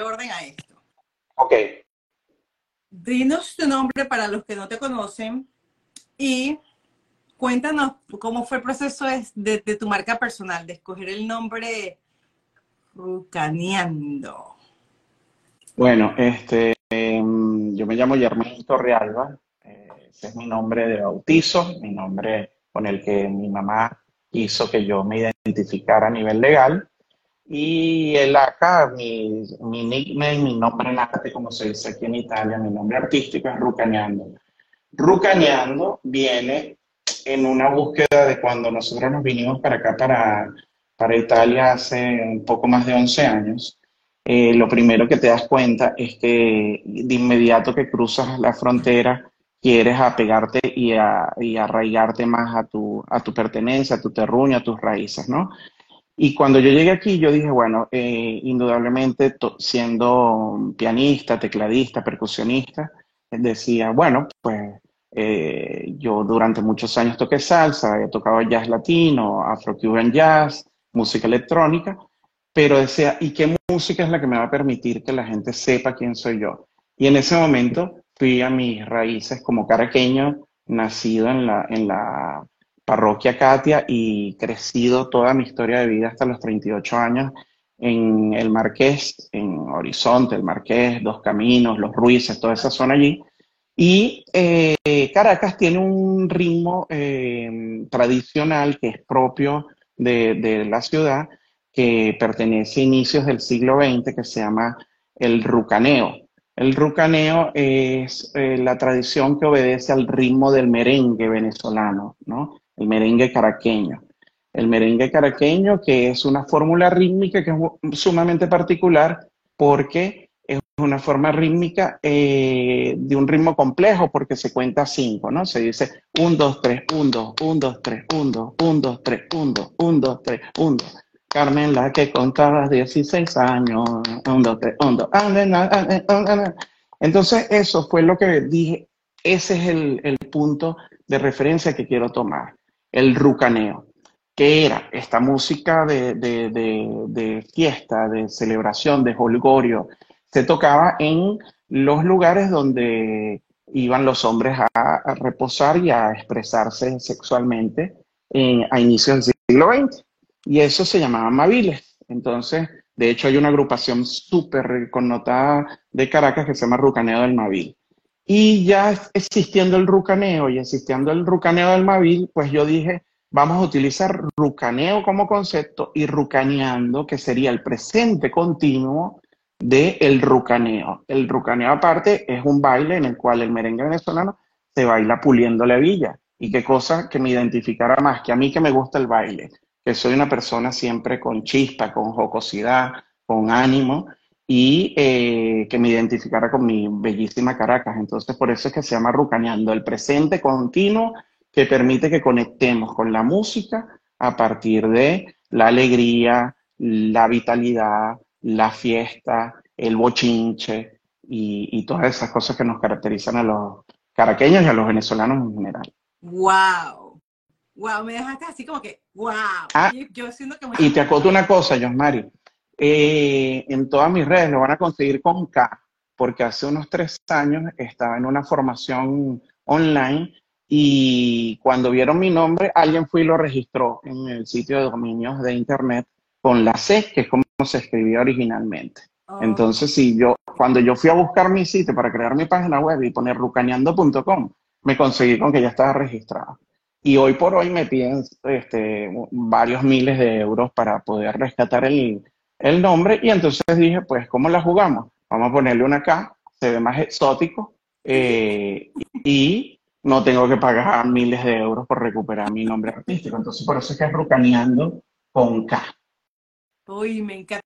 orden a esto. Ok. Dinos tu nombre para los que no te conocen y cuéntanos cómo fue el proceso de, tu marca personal, de escoger el nombre Rucaneando. Bueno, este, em, yo me llamo Germán Torrealba, eh, ese es mi nombre de bautizo, mi nombre con el que mi mamá hizo que yo me identificara a nivel legal. Y el acá, mi, mi nickname, mi nombre en arte, como se dice aquí en Italia, mi nombre artístico es Rucaneando. Rucaneando viene en una búsqueda de cuando nosotros nos vinimos para acá, para, para Italia, hace un poco más de 11 años. Eh, lo primero que te das cuenta es que de inmediato que cruzas la frontera, quieres apegarte y, a, y arraigarte más a tu, a tu pertenencia, a tu terruño, a tus raíces, ¿no? Y cuando yo llegué aquí, yo dije, bueno, eh, indudablemente siendo pianista, tecladista, percusionista, decía, bueno, pues eh, yo durante muchos años toqué salsa, he tocado jazz latino, afro-cuban jazz, música electrónica, pero decía, ¿y qué música es la que me va a permitir que la gente sepa quién soy yo? Y en ese momento fui a mis raíces como caraqueño, nacido en la, en la parroquia Katia y crecido toda mi historia de vida hasta los 38 años en el Marqués, en Horizonte, el Marqués, Dos Caminos, Los Ruices, toda esa zona allí. Y eh, Caracas tiene un ritmo eh, tradicional que es propio de, la ciudad, que pertenece a inicios del siglo XX, que se llama el rucaneo. El rucaneo es eh, la tradición que obedece al ritmo del merengue venezolano, ¿no? El merengue caraqueño. El merengue caraqueño, que es una fórmula rítmica que es sumamente particular porque es una forma rítmica eh, de un ritmo complejo porque se cuenta cinco, ¿no? Se dice 1, 2, 3, 1, 2, 1, 2, 3, 1, 2, 1, 2, 3, 1, 2, 1, 2, 3, 1, 2. Carmen, la que contaba 16 años, 1, 2, 3, 1, 2. Entonces, eso fue lo que dije, ese es el, el punto de referencia que quiero tomar el rucaneo, que era esta música de, de, fiesta, de celebración, de holgorio. Se tocaba en los lugares donde iban los hombres a, reposar y a expresarse sexualmente a inicios del siglo XX. Y eso se llamaba Maviles. Entonces, de hecho, hay una agrupación súper connotada de Caracas que se llama Rucaneo del Mavil. Y ya existiendo el rucaneo y existiendo el rucaneo del Mavil, pues yo dije, vamos a utilizar rucaneo como concepto y rucaneando, que sería el presente continuo del el rucaneo. El rucaneo aparte es un baile en el cual el merengue venezolano se baila puliendo la villa. Y qué cosa que me identificara más, que a mí que me gusta el baile, que soy una persona siempre con chispa, con jocosidad, con ánimo, y eh, que me identificara con mi bellísima Caracas. Entonces, por eso es que se llama Rucaneando, el presente continuo que permite que conectemos con la música a partir de la alegría, la vitalidad, la fiesta, el bochinche y, todas esas cosas que nos caracterizan a los caraqueños y a los venezolanos en general. ¡Wow! ¡Wow! Me dejaste así como que ¡wow! Ah, y te acoto una cosa, Josmari. Eh, en todas mis redes lo van a conseguir con K, porque hace unos tres años estaba en una formación online y cuando vieron mi nombre, alguien fue y lo registró en el sitio de dominios de internet con la C, que es como se escribía originalmente. Oh. Entonces, si yo, cuando yo fui a buscar mi sitio para crear mi página web y poner rucaneando.com, me conseguí con que ya estaba registrado. Y hoy por hoy me piden este, varios miles de euros para poder rescatar el, el nombre y entonces dije, pues, ¿cómo la jugamos? Vamos a ponerle una K, se ve más exótico eh, y no tengo que pagar miles de euros por recuperar mi nombre artístico. Entonces, por eso es que es Rucaneando con K. Uy, me encanta.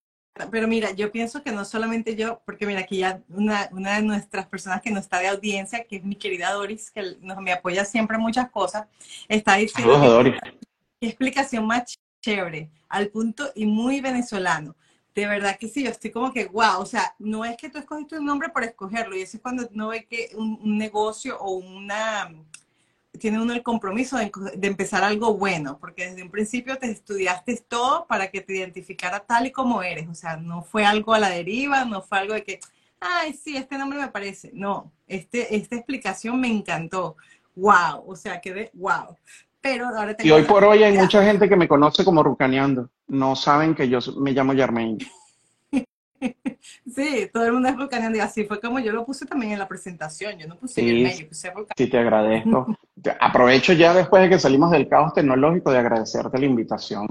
Pero mira, yo pienso que no solamente yo, porque mira, aquí ya una, una de nuestras personas que no está de audiencia, que es mi querida Doris, que nos, me apoya siempre en muchas cosas, está diciendo... Doris. Qué explicación más chévere, al punto y muy venezolano. De verdad que sí, yo estoy como que, wow, o sea, no es que tú escogiste un nombre por escogerlo, y eso es cuando no ve que un, negocio o una, tiene uno el compromiso de, empezar algo bueno, porque desde un principio te estudiaste todo para que te identificara tal y como eres, o sea, no fue algo a la deriva, no fue algo de que, ay, sí, este nombre me parece, no, este, esta explicación me encantó, wow, o sea, quedé wow. Pero ahora y hoy por hoy hay mucha gente que me conoce como Rucaneando, no saben que yo me llamo Yarmain. Sí, todo el mundo es volcaneando y así fue como yo lo puse también en la presentación. Yo no puse sí, el puse Sí, te agradezco. Aprovecho ya después de que salimos del caos tecnológico de agradecerte la invitación.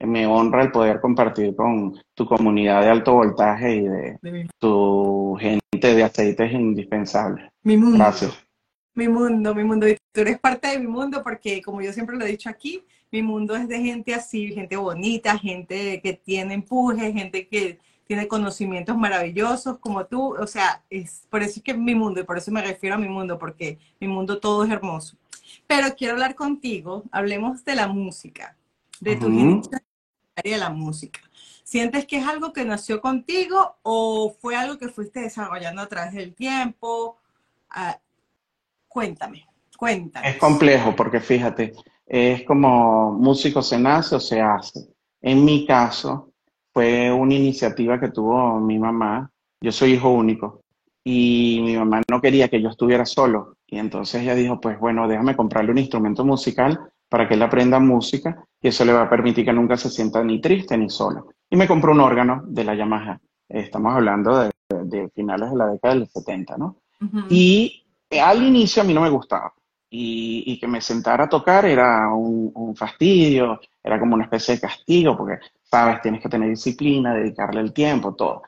Me honra el poder compartir con tu comunidad de alto voltaje y de, tu gente de aceites indispensables. Mi mundo. Gracias. Mi mundo, mi mundo. Y tú eres parte de mi mundo porque, como yo siempre lo he dicho aquí, mi mundo es de gente así, gente bonita, gente que tiene empuje, gente que tiene conocimientos maravillosos como tú, o sea, es por eso es que es mi mundo y por eso me refiero a mi mundo, porque mi mundo todo es hermoso. Pero quiero hablar contigo, hablemos de la música, de tu uh de la música. ¿Sientes que es algo que nació contigo o fue algo que fuiste desarrollando a través del tiempo? Cuéntame, cuéntame. Es complejo porque fíjate, es como músico se nace o se hace. En mi caso, fue una iniciativa que tuvo mi mamá. Yo soy hijo único y mi mamá no quería que yo estuviera solo. Y entonces ella dijo, pues bueno, déjame comprarle un instrumento musical para que él aprenda música y eso le va a permitir que nunca se sienta ni triste ni solo. Y me compró un órgano de la Yamaha. Estamos hablando de, finales de la década del 70, ¿no? Y al inicio a mí no me gustaba. Y, que me sentara a tocar era un, fastidio, era como una especie de castigo, porque sabes, tienes que tener disciplina, dedicarle el tiempo, todo.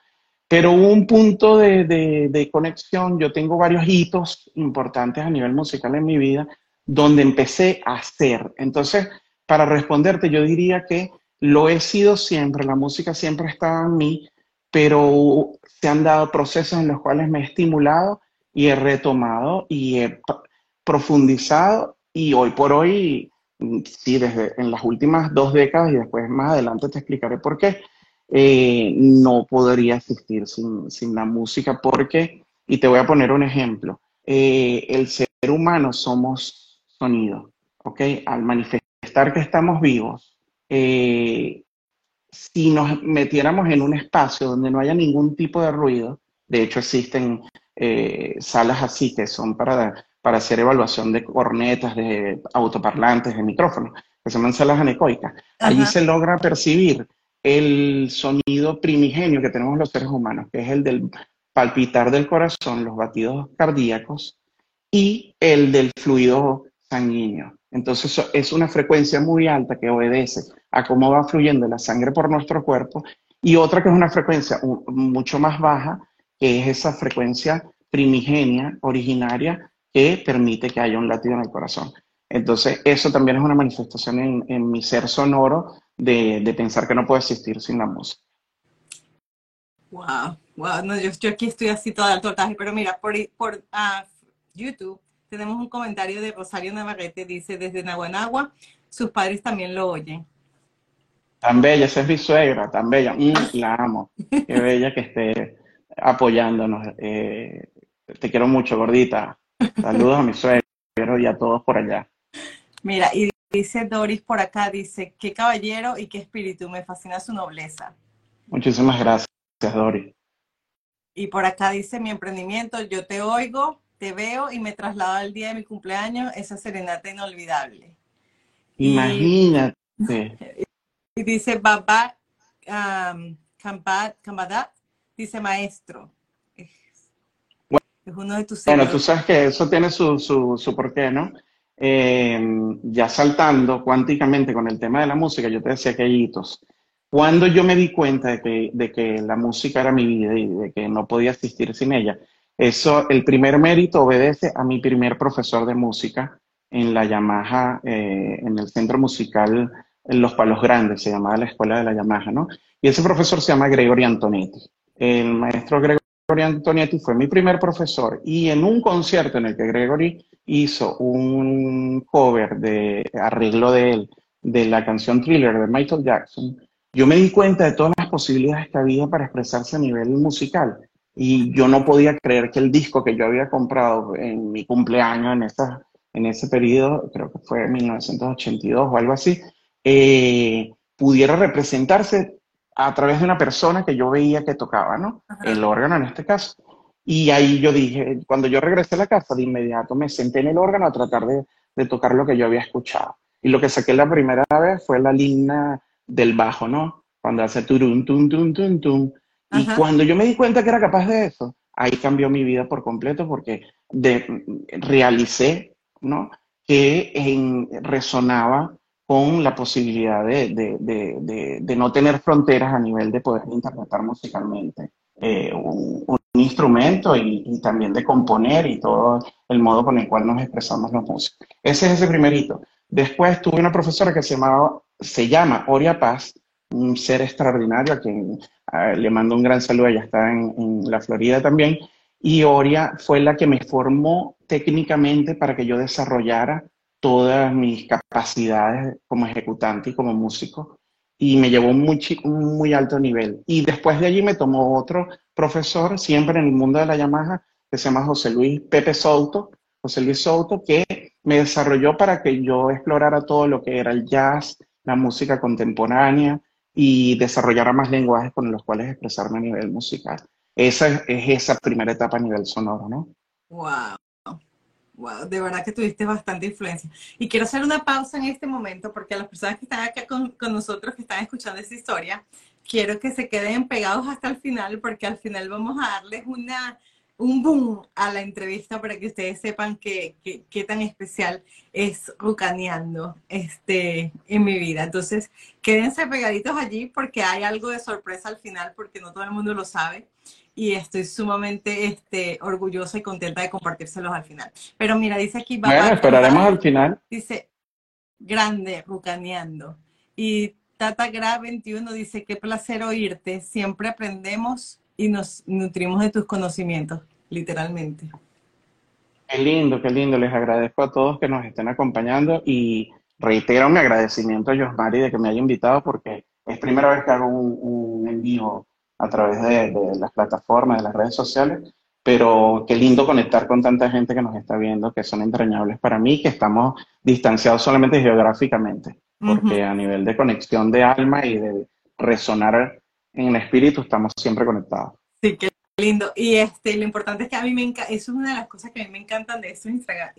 Pero un punto de, conexión, yo tengo varios hitos importantes a nivel musical en mi vida, donde empecé a hacer. Entonces, para responderte, yo diría que lo he sido siempre, la música siempre estaba en mí, pero se han dado procesos en los cuales me he estimulado y he retomado y he profundizado y hoy por hoy sí, desde en las últimas dos décadas y después más adelante te explicaré por qué, eh, no podría existir sin, sin, la música porque, y te voy a poner un ejemplo, eh, el ser humano somos sonido, ¿ok? Al manifestar que estamos vivos, eh, si nos metiéramos en un espacio donde no haya ningún tipo de ruido, de hecho existen salas así que son para para hacer evaluación de cornetas, de autoparlantes, de micrófonos, que se llaman salas anecoicas. Allí se logra percibir el sonido primigenio que tenemos los seres humanos, que es el del palpitar del corazón, los batidos cardíacos y el del fluido sanguíneo. Entonces es una frecuencia muy alta que obedece a cómo va fluyendo la sangre por nuestro cuerpo y otra que es una frecuencia mucho más baja, que es esa frecuencia primigenia, originaria que permite que haya un latido en el corazón. Entonces, eso también es una manifestación en, mi ser sonoro de, pensar que no puede existir sin la música. Wow, wow, no, yo, aquí estoy así toda el tortaje, pero mira, por, por ah, YouTube tenemos un comentario de Rosario Navarrete, dice, desde Naguanagua, sus padres también lo oyen. Tan bella, esa es mi suegra, tan bella, mm, la amo, qué bella que esté apoyándonos. Eh, te quiero mucho, gordita. Saludos a mi suegro y a todos por allá. Mira, y dice Doris por acá, dice, qué caballero y qué espíritu, me fascina su nobleza. Muchísimas gracias, Doris. Y por acá dice, mi emprendimiento, yo te oigo, te veo y me traslado al día de mi cumpleaños, esa serenata inolvidable. Imagínate. Y, dice, Baba um, dice maestro, es uno de tus Bueno, tú sabes que eso tiene su, su, su porqué, ¿no? Eh, ya saltando cuánticamente con el tema de la música, yo te decía que hay hitos. Cuando yo me di cuenta de que, de que la música era mi vida y de que no podía existir sin ella, eso, el primer mérito obedece a mi primer profesor de música en la Yamaha, eh, en el centro musical en Los Palos Grandes, se llamaba la escuela de la Yamaha, ¿no? Y ese profesor se llama Gregory Antonetti. El maestro Gregory Antonietti fue mi primer profesor y en un concierto en el que Gregory hizo un cover de arreglo de él de la canción Thriller de Michael Jackson, yo me di cuenta de todas las posibilidades que había para expresarse a nivel musical. Y yo no podía creer que el disco que yo había comprado en mi cumpleaños, en esa en ese periodo, creo que fue 1982 o algo así, eh, pudiera representarse a través de una persona que yo veía que tocaba, ¿no? El órgano en este caso. Y ahí yo dije, cuando yo regresé a la casa, de inmediato me senté en el órgano a tratar de, de tocar lo que yo había escuchado. Y lo que saqué la primera vez fue la línea del bajo, ¿no? Cuando hace turum, tum, tum, tum, tum. Y cuando yo me di cuenta que era capaz de eso, ahí cambió mi vida por completo porque de, realicé, ¿no? Que en, resonaba con la posibilidad de, de, de, no tener fronteras a nivel de poder interpretar musicalmente eh, un, un, instrumento y, y, también de componer y todo el modo con el cual nos expresamos los músicos. Ese es ese primer hito. Después tuve una profesora que se, llamaba, se llama Oria Paz, un ser extraordinario a quien le mando un gran saludo, ella está en, en la Florida también, y Oria fue la que me formó técnicamente para que yo desarrollara todas mis capacidades como ejecutante y como músico y me llevó muy, un muy alto nivel. Y después de allí me tomó otro profesor, siempre en el mundo de la Yamaha, que se llama José Luis Pepe Souto, José Luis Souto, que me desarrolló para que yo explorara todo lo que era el jazz, la música contemporánea y desarrollara más lenguajes con los cuales expresarme a nivel musical. Esa es, esa primera etapa a nivel sonoro, ¿no? Wow. Wow, de verdad que tuviste bastante influencia. Y quiero hacer una pausa en este momento porque a las personas que están acá con, con nosotros, que están escuchando esta historia, quiero que se queden pegados hasta el final porque al final vamos a darles una, un boom a la entrevista para que ustedes sepan qué que, tan especial es Rucaneando este, en mi vida. Entonces, quédense pegaditos allí porque hay algo de sorpresa al final porque no todo el mundo lo sabe y estoy sumamente este, orgullosa y contenta de compartírselos al final. Pero mira, dice aquí... Bueno, esperaremos al final. Dice, grande, Rucaneando. Y Tata Gra 21 dice, qué placer oírte, siempre aprendemos y nos nutrimos de tus conocimientos, literalmente. Qué lindo, qué lindo. Les agradezco a todos que nos estén acompañando y reitero mi agradecimiento a Josmari de que me haya invitado porque es primera vez que hago un, un en vivo a través de, las plataformas, de las redes sociales, pero qué lindo conectar con tanta gente que nos está viendo, que son entrañables para mí, que estamos distanciados solamente geográficamente, porque a nivel de conexión de alma y de resonar en el espíritu estamos siempre conectados. Sí, qué lindo. Y este, lo importante es que a mí me encanta, eso es una de las cosas que a mí me encantan de esto Instagram,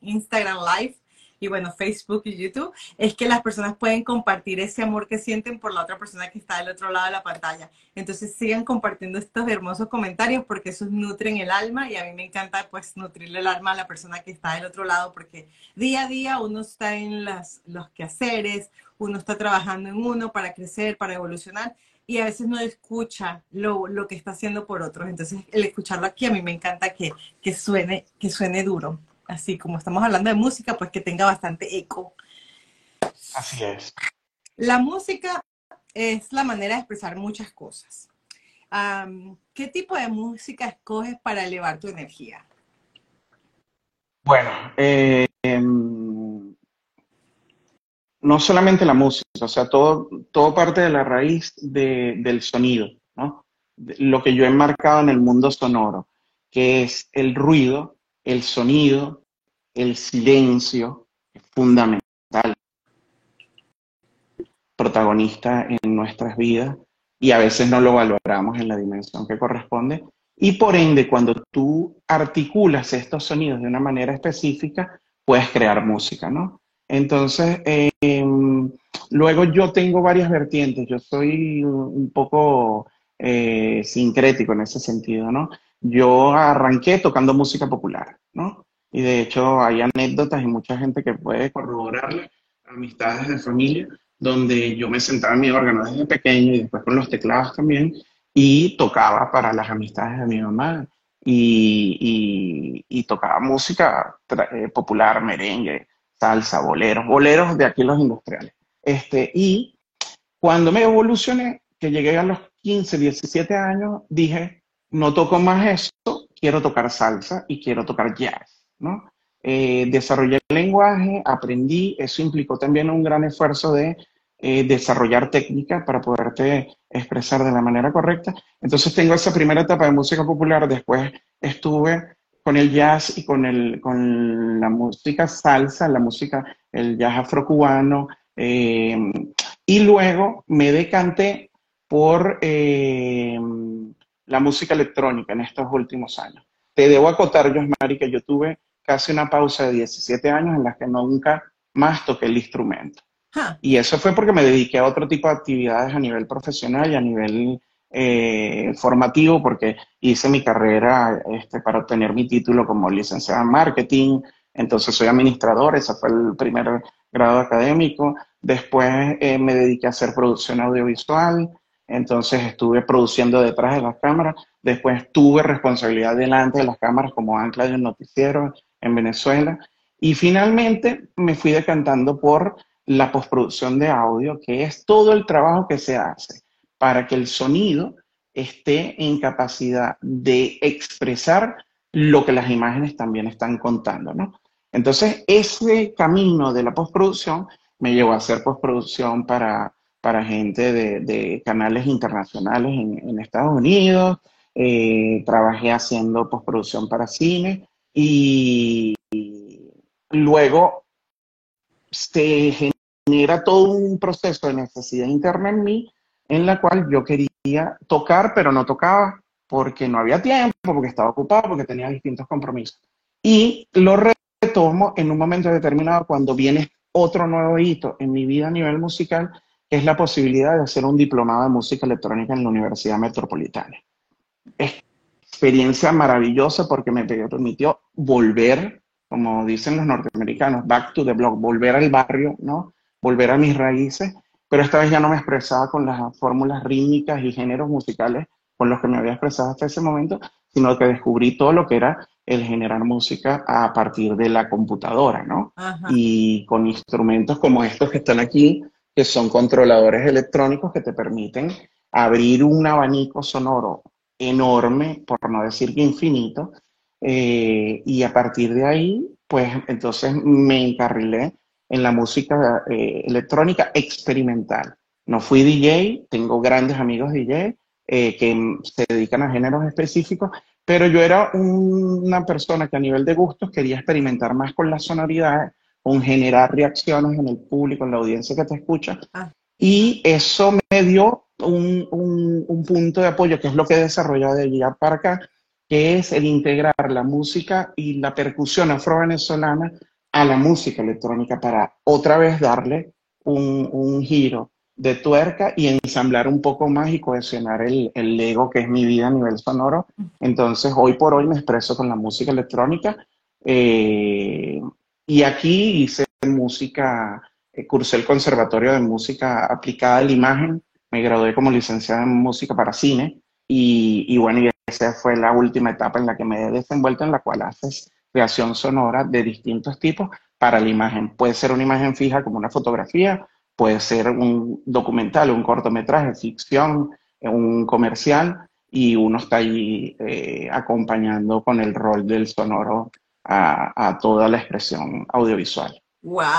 Instagram Live, y bueno, Facebook y YouTube, es que las personas pueden compartir ese amor que sienten por la otra persona que está del otro lado de la pantalla. Entonces sigan compartiendo estos hermosos comentarios porque esos nutren el alma y a mí me encanta pues nutrirle el alma a la persona que está del otro lado porque día a día uno está en las, los quehaceres, uno está trabajando en uno para crecer, para evolucionar y a veces no escucha lo, lo, que está haciendo por otros. Entonces, el escucharlo aquí a mí me encanta que, que, suene, que suene duro así como estamos hablando de música, pues que tenga bastante eco. Así es. La música es la manera de expresar muchas cosas. ¿Qué tipo de música escoges para elevar tu energía? Bueno, eh, em, no solamente la música, o sea, todo, todo parte de la raíz de, del sonido, ¿no? Lo que yo he marcado en el mundo sonoro, que es el ruido, el sonido, el silencio es fundamental, protagonista en nuestras vidas y a veces no lo valoramos en la dimensión que corresponde. Y por ende, cuando tú articulas estos sonidos de una manera específica, puedes crear música, ¿no? Entonces, em, luego yo tengo varias vertientes, yo soy un poco eh, sincrético en ese sentido, ¿no? Yo arranqué tocando música popular, ¿no? Y de hecho hay anécdotas y mucha gente que puede corroborarle, amistades de familia, donde yo me sentaba en mi órgano desde pequeño y después con los teclados también y tocaba para las amistades de mi mamá y, y, tocaba música eh, popular, merengue, salsa, boleros, boleros de aquí los industriales. Este, y cuando me evolucioné, que llegué a los 15, 17 años, dije, no toco más eso, quiero tocar salsa y quiero tocar jazz. ¿no? Eh, desarrollé el lenguaje, aprendí, eso implicó también un gran esfuerzo de eh, desarrollar técnicas para poderte expresar de la manera correcta. Entonces tengo esa primera etapa de música popular, después estuve con el jazz y con, el, con la música salsa, la música, el jazz afrocubano, eh, y luego me decanté por eh, la música electrónica en estos últimos años. Te debo acotar, Josmari, que yo tuve casi una pausa de 17 años en la que nunca más toqué el instrumento. Y eso fue porque me dediqué a otro tipo de actividades a nivel profesional y a nivel eh, formativo, porque hice mi carrera este, para obtener mi título como licenciada en marketing, entonces soy administrador, ese fue el primer grado académico. Después eh, me dediqué a hacer producción audiovisual, entonces estuve produciendo detrás de las cámaras. Después tuve responsabilidad delante de las cámaras como ancla de un noticiero en Venezuela. Y finalmente me fui decantando por la postproducción de audio, que es todo el trabajo que se hace para que el sonido esté en capacidad de expresar lo que las imágenes también están contando, ¿no? Entonces, ese camino de la postproducción me llevó a hacer postproducción para, para gente de, canales internacionales en, Estados Unidos, eh, trabajé haciendo postproducción para cine y, luego se genera todo un proceso de necesidad interna en mí en la cual yo quería tocar, pero no tocaba porque no había tiempo, porque estaba ocupado, porque tenía distintos compromisos. Y lo retomo en un momento determinado cuando viene otro nuevo hito en mi vida a nivel musical, es la posibilidad de hacer un diplomado de música electrónica en la Universidad Metropolitana. Experiencia maravillosa porque me permitió volver, como dicen los norteamericanos, back to the block, volver al barrio, ¿no? Volver a mis raíces pero esta vez ya no me expresaba con las fórmulas rítmicas y géneros musicales con los que me había expresado hasta ese momento, sino que descubrí todo lo que era el generar música a partir de la computadora, ¿no? Y con instrumentos como estos que están aquí, que son controladores electrónicos que te permiten abrir un abanico sonoro enorme, por no decir que infinito, eh, y a partir de ahí, pues entonces me encarrilé en la música eh, electrónica experimental. No fui DJ, tengo grandes amigos DJ eh, que se dedican a géneros específicos, pero yo era una persona que a nivel de gustos quería experimentar más con las sonoridades, con generar reacciones en el público, en la audiencia que te escucha. Ah. Y eso me dio un, un, punto de apoyo, que es lo que he desarrollado de allá para acá, que es el integrar la música y la percusión afro-venezolana a la música electrónica para otra vez darle un, giro de tuerca y ensamblar un poco más y cohesionar el, el, Lego que es mi vida a nivel sonoro. Entonces, hoy por hoy me expreso con la música electrónica. Eh, y aquí hice música, eh, cursé el Conservatorio de Música Aplicada a la Imagen, me gradué como licenciada en música para cine y, y bueno, y esa fue la última etapa en la que me he desenvuelto, en la cual haces creación sonora de distintos tipos para la imagen. Puede ser una imagen fija como una fotografía, puede ser un documental, un cortometraje, ficción, un comercial, y uno está ahí eh, acompañando con el rol del sonoro a, toda la expresión audiovisual. ¡Wow!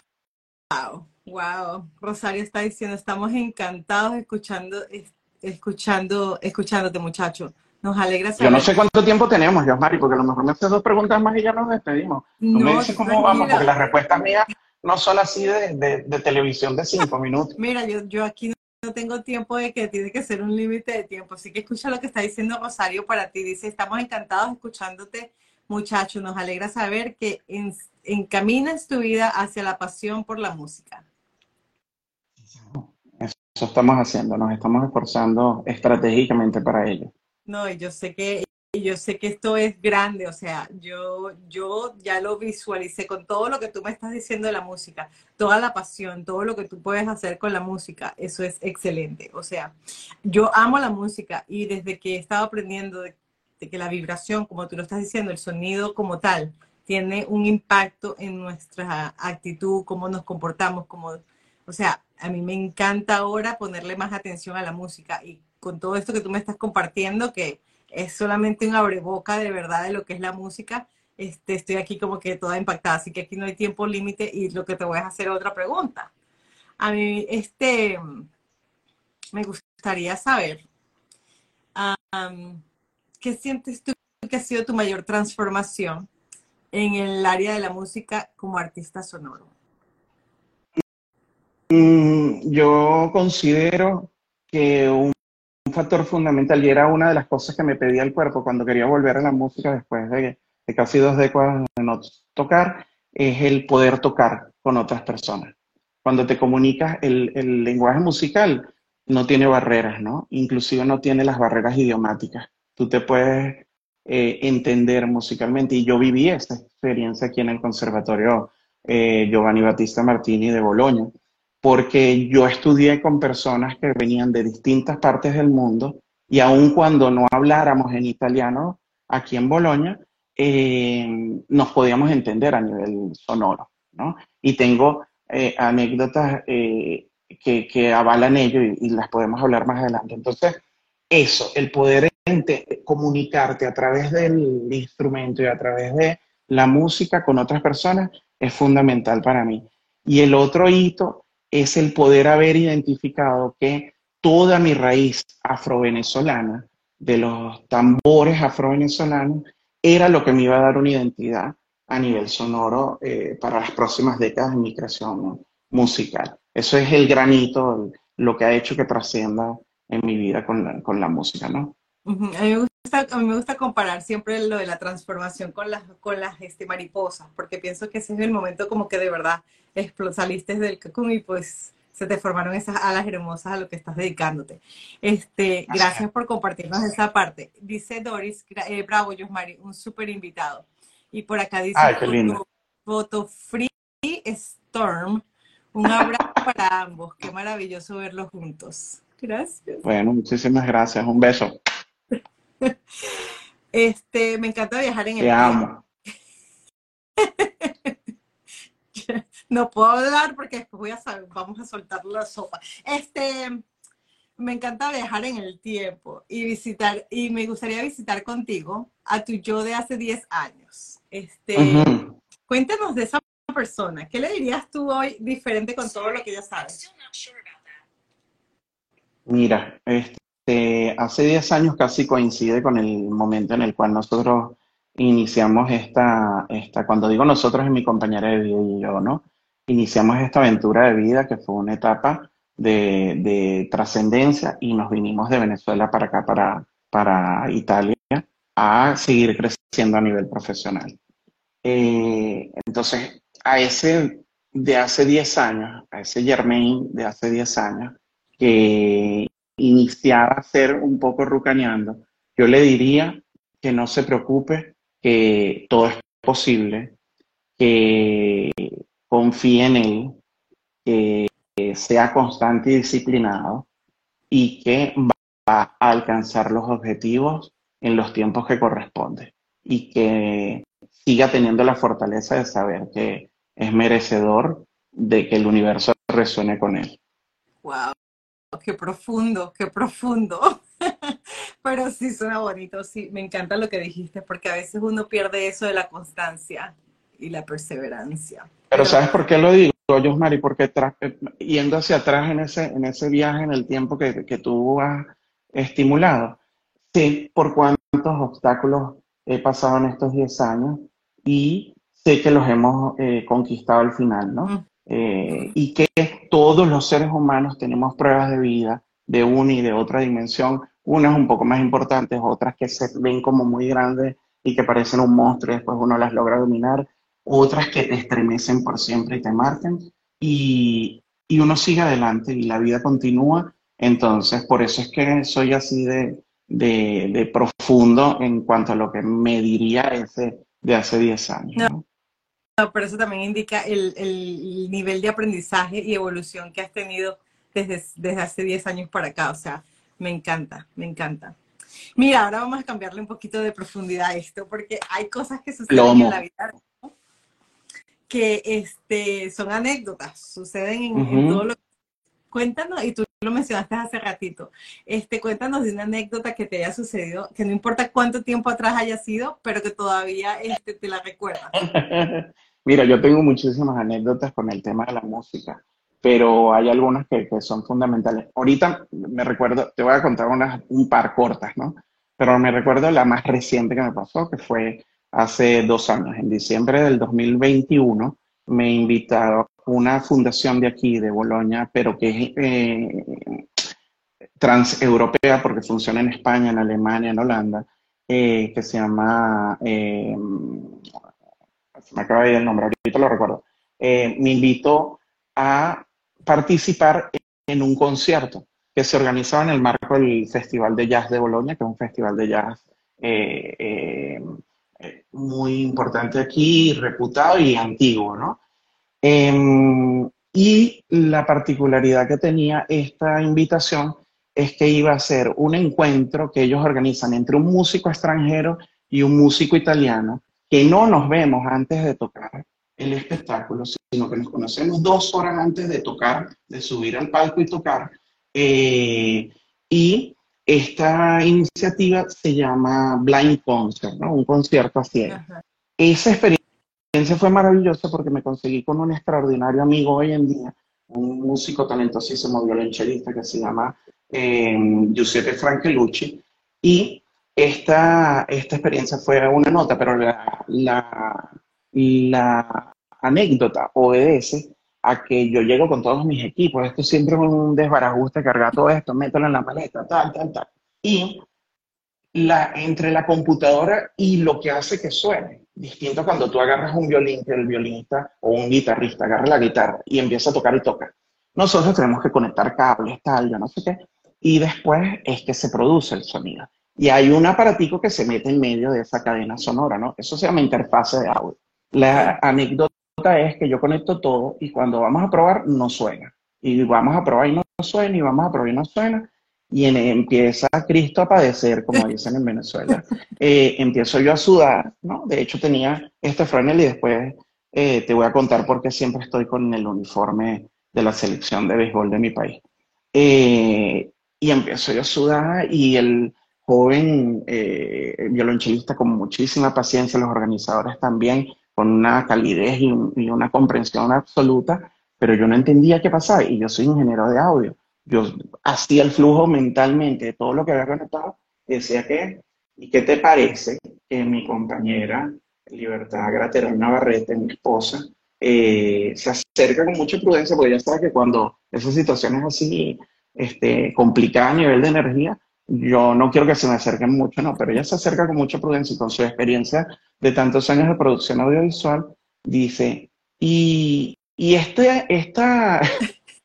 ¡Wow! Rosario está diciendo, estamos encantados escuchando, escuchando, escuchándote, muchacho. Nos alegra saber. Yo no sé cuánto tiempo tenemos, Mari, porque a lo mejor me haces dos preguntas más y ya nos despedimos. No, me dices cómo vamos, porque las respuestas mías no son así de, de, televisión de cinco minutos. Mira, yo, yo aquí no tengo tiempo de que tiene que ser un límite de tiempo. Así que escucha lo que está diciendo Rosario para ti. Dice, estamos encantados escuchándote, muchacho. Nos alegra saber que encaminas tu vida hacia la pasión por la música. Eso estamos haciendo, nos estamos esforzando estratégicamente para ello. No, yo sé que yo sé que esto es grande, o sea, yo, yo ya lo visualicé con todo lo que tú me estás diciendo de la música, toda la pasión, todo lo que tú puedes hacer con la música, eso es excelente. O sea, yo amo la música y desde que he estado aprendiendo de, que la vibración, como tú lo estás diciendo, el sonido como tal, tiene un impacto en nuestra actitud, cómo nos comportamos, como, o sea, a mí me encanta ahora ponerle más atención a la música y con todo esto que tú me estás compartiendo, que es solamente un abreboca de verdad de lo que es la música, este, estoy aquí como que toda impactada, así que aquí no hay tiempo límite y lo que te voy a hacer otra pregunta. A mí, este, me gustaría saber, ¿qué sientes tú que ha sido tu mayor transformación en el área de la música como artista sonoro? Mm, yo considero que un, factor fundamental, y era una de las cosas que me pedía el cuerpo cuando quería volver a la música después de, de casi dos décadas de no tocar, es el poder tocar con otras personas. Cuando te comunicas, el, el lenguaje musical no tiene barreras, ¿no? Inclusive no tiene las barreras idiomáticas. Tú te puedes eh, entender musicalmente. Y yo viví esta experiencia aquí en el Conservatorio eh, Giovanni Battista Martini de Boloña, porque yo estudié con personas que venían de distintas partes del mundo y aun cuando no habláramos en italiano aquí en Boloña, eh, nos podíamos entender a nivel sonoro, ¿no? Y tengo anécdotas que, que, avalan ello y, y las podemos hablar más adelante. Entonces, eso, el poder comunicarte a través del instrumento y a través de la música con otras personas es fundamental para mí. Y el otro hito es el poder haber identificado que toda mi raíz afrovenezolana, de los tambores afrovenezolanos, era lo que me iba a dar una identidad a nivel sonoro eh, para las próximas décadas de mi creación musical. Eso es el granito, lo que ha hecho que trascienda en mi vida con la, con la música, ¿no? A mí, me gusta, a mí me gusta comparar siempre lo de la transformación con las, con las este, mariposas, porque pienso que ese es el momento como que de verdad saliste del cocoon y pues se te formaron esas alas hermosas a lo que estás dedicándote. Este, gracias por compartirnos esa parte. Dice Doris, eh, bravo, Josmari, un súper invitado. Y por acá dice Foto Free Storm. Un abrazo para ambos. Qué maravilloso verlos juntos. Gracias. Bueno, muchísimas gracias. Un beso. Este, me encanta viajar en el Te amo. no puedo hablar porque después voy a vamos a soltar la sopa. Este, me encanta viajar en el tiempo y visitar, y me gustaría visitar contigo a tu yo de hace 10 años. Este, cuéntanos de esa persona. ¿Qué le dirías tú hoy diferente con todo lo que ya sabes? Mira, este, este, hace 10 años casi coincide con el momento en el cual nosotros iniciamos esta, esta, cuando digo nosotros es mi compañera de vida y yo, ¿no? Iniciamos esta aventura de vida que fue una etapa de, de trascendencia y nos vinimos de Venezuela para acá, para, para Italia, a seguir creciendo a nivel profesional. Eh, entonces, a ese de hace 10 años, a ese Germain de hace 10 años, que iniciar a ser un poco rucaneando, yo le diría que no se preocupe, que todo es posible, que confíe en él, que sea constante y disciplinado y que va a alcanzar los objetivos en los tiempos que corresponde y que siga teniendo la fortaleza de saber que es merecedor de que el universo resuene con él. Wow qué profundo, qué profundo. Pero sí suena bonito, sí, me encanta lo que dijiste, porque a veces uno pierde eso de la constancia y la perseverancia. Pero, ¿sabes por qué lo digo, Josmari? Porque eh, yendo hacia atrás en ese, en ese viaje, en el tiempo que, que tú has estimulado, sé por cuántos obstáculos he pasado en estos 10 años y sé que los hemos eh, conquistado al final, ¿no? Eh, y que todos los seres humanos tenemos pruebas de vida de una y de otra dimensión, unas un poco más importantes, otras que se ven como muy grandes y que parecen un monstruo y después uno las logra dominar, otras que te estremecen por siempre y te marcan, y, y uno sigue adelante y la vida continúa. Entonces, por eso es que soy así de, de, de profundo en cuanto a lo que me diría ese de hace 10 años. ¿no? No, pero eso también indica el, nivel de aprendizaje y evolución que has tenido desde, desde hace 10 años para acá. O sea, me encanta, me encanta. Mira, ahora vamos a cambiarle un poquito de profundidad a esto, porque hay cosas que suceden en la vida que este, son anécdotas, suceden en, todo lo que... Cuéntanos, y tú lo mencionaste hace ratito, este, cuéntanos de una anécdota que te haya sucedido, que no importa cuánto tiempo atrás haya sido, pero que todavía este, te la recuerdas. Mira, yo tengo muchísimas anécdotas con el tema de la música, pero hay algunas que, son fundamentales. Ahorita me recuerdo, te voy a contar unas, un par cortas, ¿no? pero me recuerdo la más reciente que me pasó, que fue hace dos años, en diciembre del 2021, me invitaron una fundación de aquí, de Boloña, pero que es eh, transeuropea porque funciona en España, en Alemania, en Holanda, eh, que se llama, eh, se me acaba de el nombre, ahorita lo recuerdo, me invitó a participar en un concierto que se organizaba en el marco del Festival de Jazz de Bolonia, que es un festival de jazz muy importante aquí, reputado y antiguo, ¿no? Em, y la particularidad que tenía esta invitación es que iba a ser un encuentro que ellos organizan entre un músico extranjero y un músico italiano, que no nos vemos antes de tocar el espectáculo, sino que nos conocemos dos horas antes de tocar, de subir al palco y tocar. Eh, y esta iniciativa se llama Blind Concert, ¿no? un concierto a Esa experiencia fue maravillosa porque me conseguí con un extraordinario amigo hoy en día, un músico talentosísimo violonchelista que se llama eh, Giuseppe Franchelucci, y esta, esta experiencia fue una nota, pero la, la, la anécdota obedece a que yo llego con todos mis equipos. Esto siempre es un desbarajuste, cargar todo esto, mételo en la maleta, tal, tal, tal. Y la, entre la computadora y lo que hace que suene, distinto cuando tú agarras un violín, que el violinista o un guitarrista agarra la guitarra y empieza a tocar y toca. Nosotros tenemos que conectar cables, tal, yo no sé qué, y después es que se produce el sonido. Y hay un aparatico que se mete en medio de esa cadena sonora, ¿no? Eso se llama interfase de audio. La anécdota es que yo conecto todo y cuando vamos a probar no suena. Y vamos a probar y no suena, y vamos a probar y no suena. Y empieza Cristo a padecer, como dicen en Venezuela. Eh, empiezo yo a sudar, ¿no? De hecho tenía este Fresnel y después eh, te voy a contar por qué siempre estoy con el uniforme de la selección de béisbol de mi país. Eh, y empiezo yo a sudar y el joven eh, violonchelista con muchísima paciencia, los organizadores también, con una calidez y, una comprensión absoluta, pero yo no entendía qué pasaba y yo soy ingeniero de audio. Yo hacía el flujo mentalmente de todo lo que había conectado decía que, ¿y qué te parece que mi compañera Libertad Graterol Navarrete, mi esposa, eh, se acerca con mucha prudencia, porque ya sabe que cuando esas situaciones así este, complicada a nivel de energía, yo no quiero que se me acerquen mucho, no, pero ella se acerca con mucha prudencia y con su experiencia de tantos años de producción audiovisual, dice, y, y este, esta,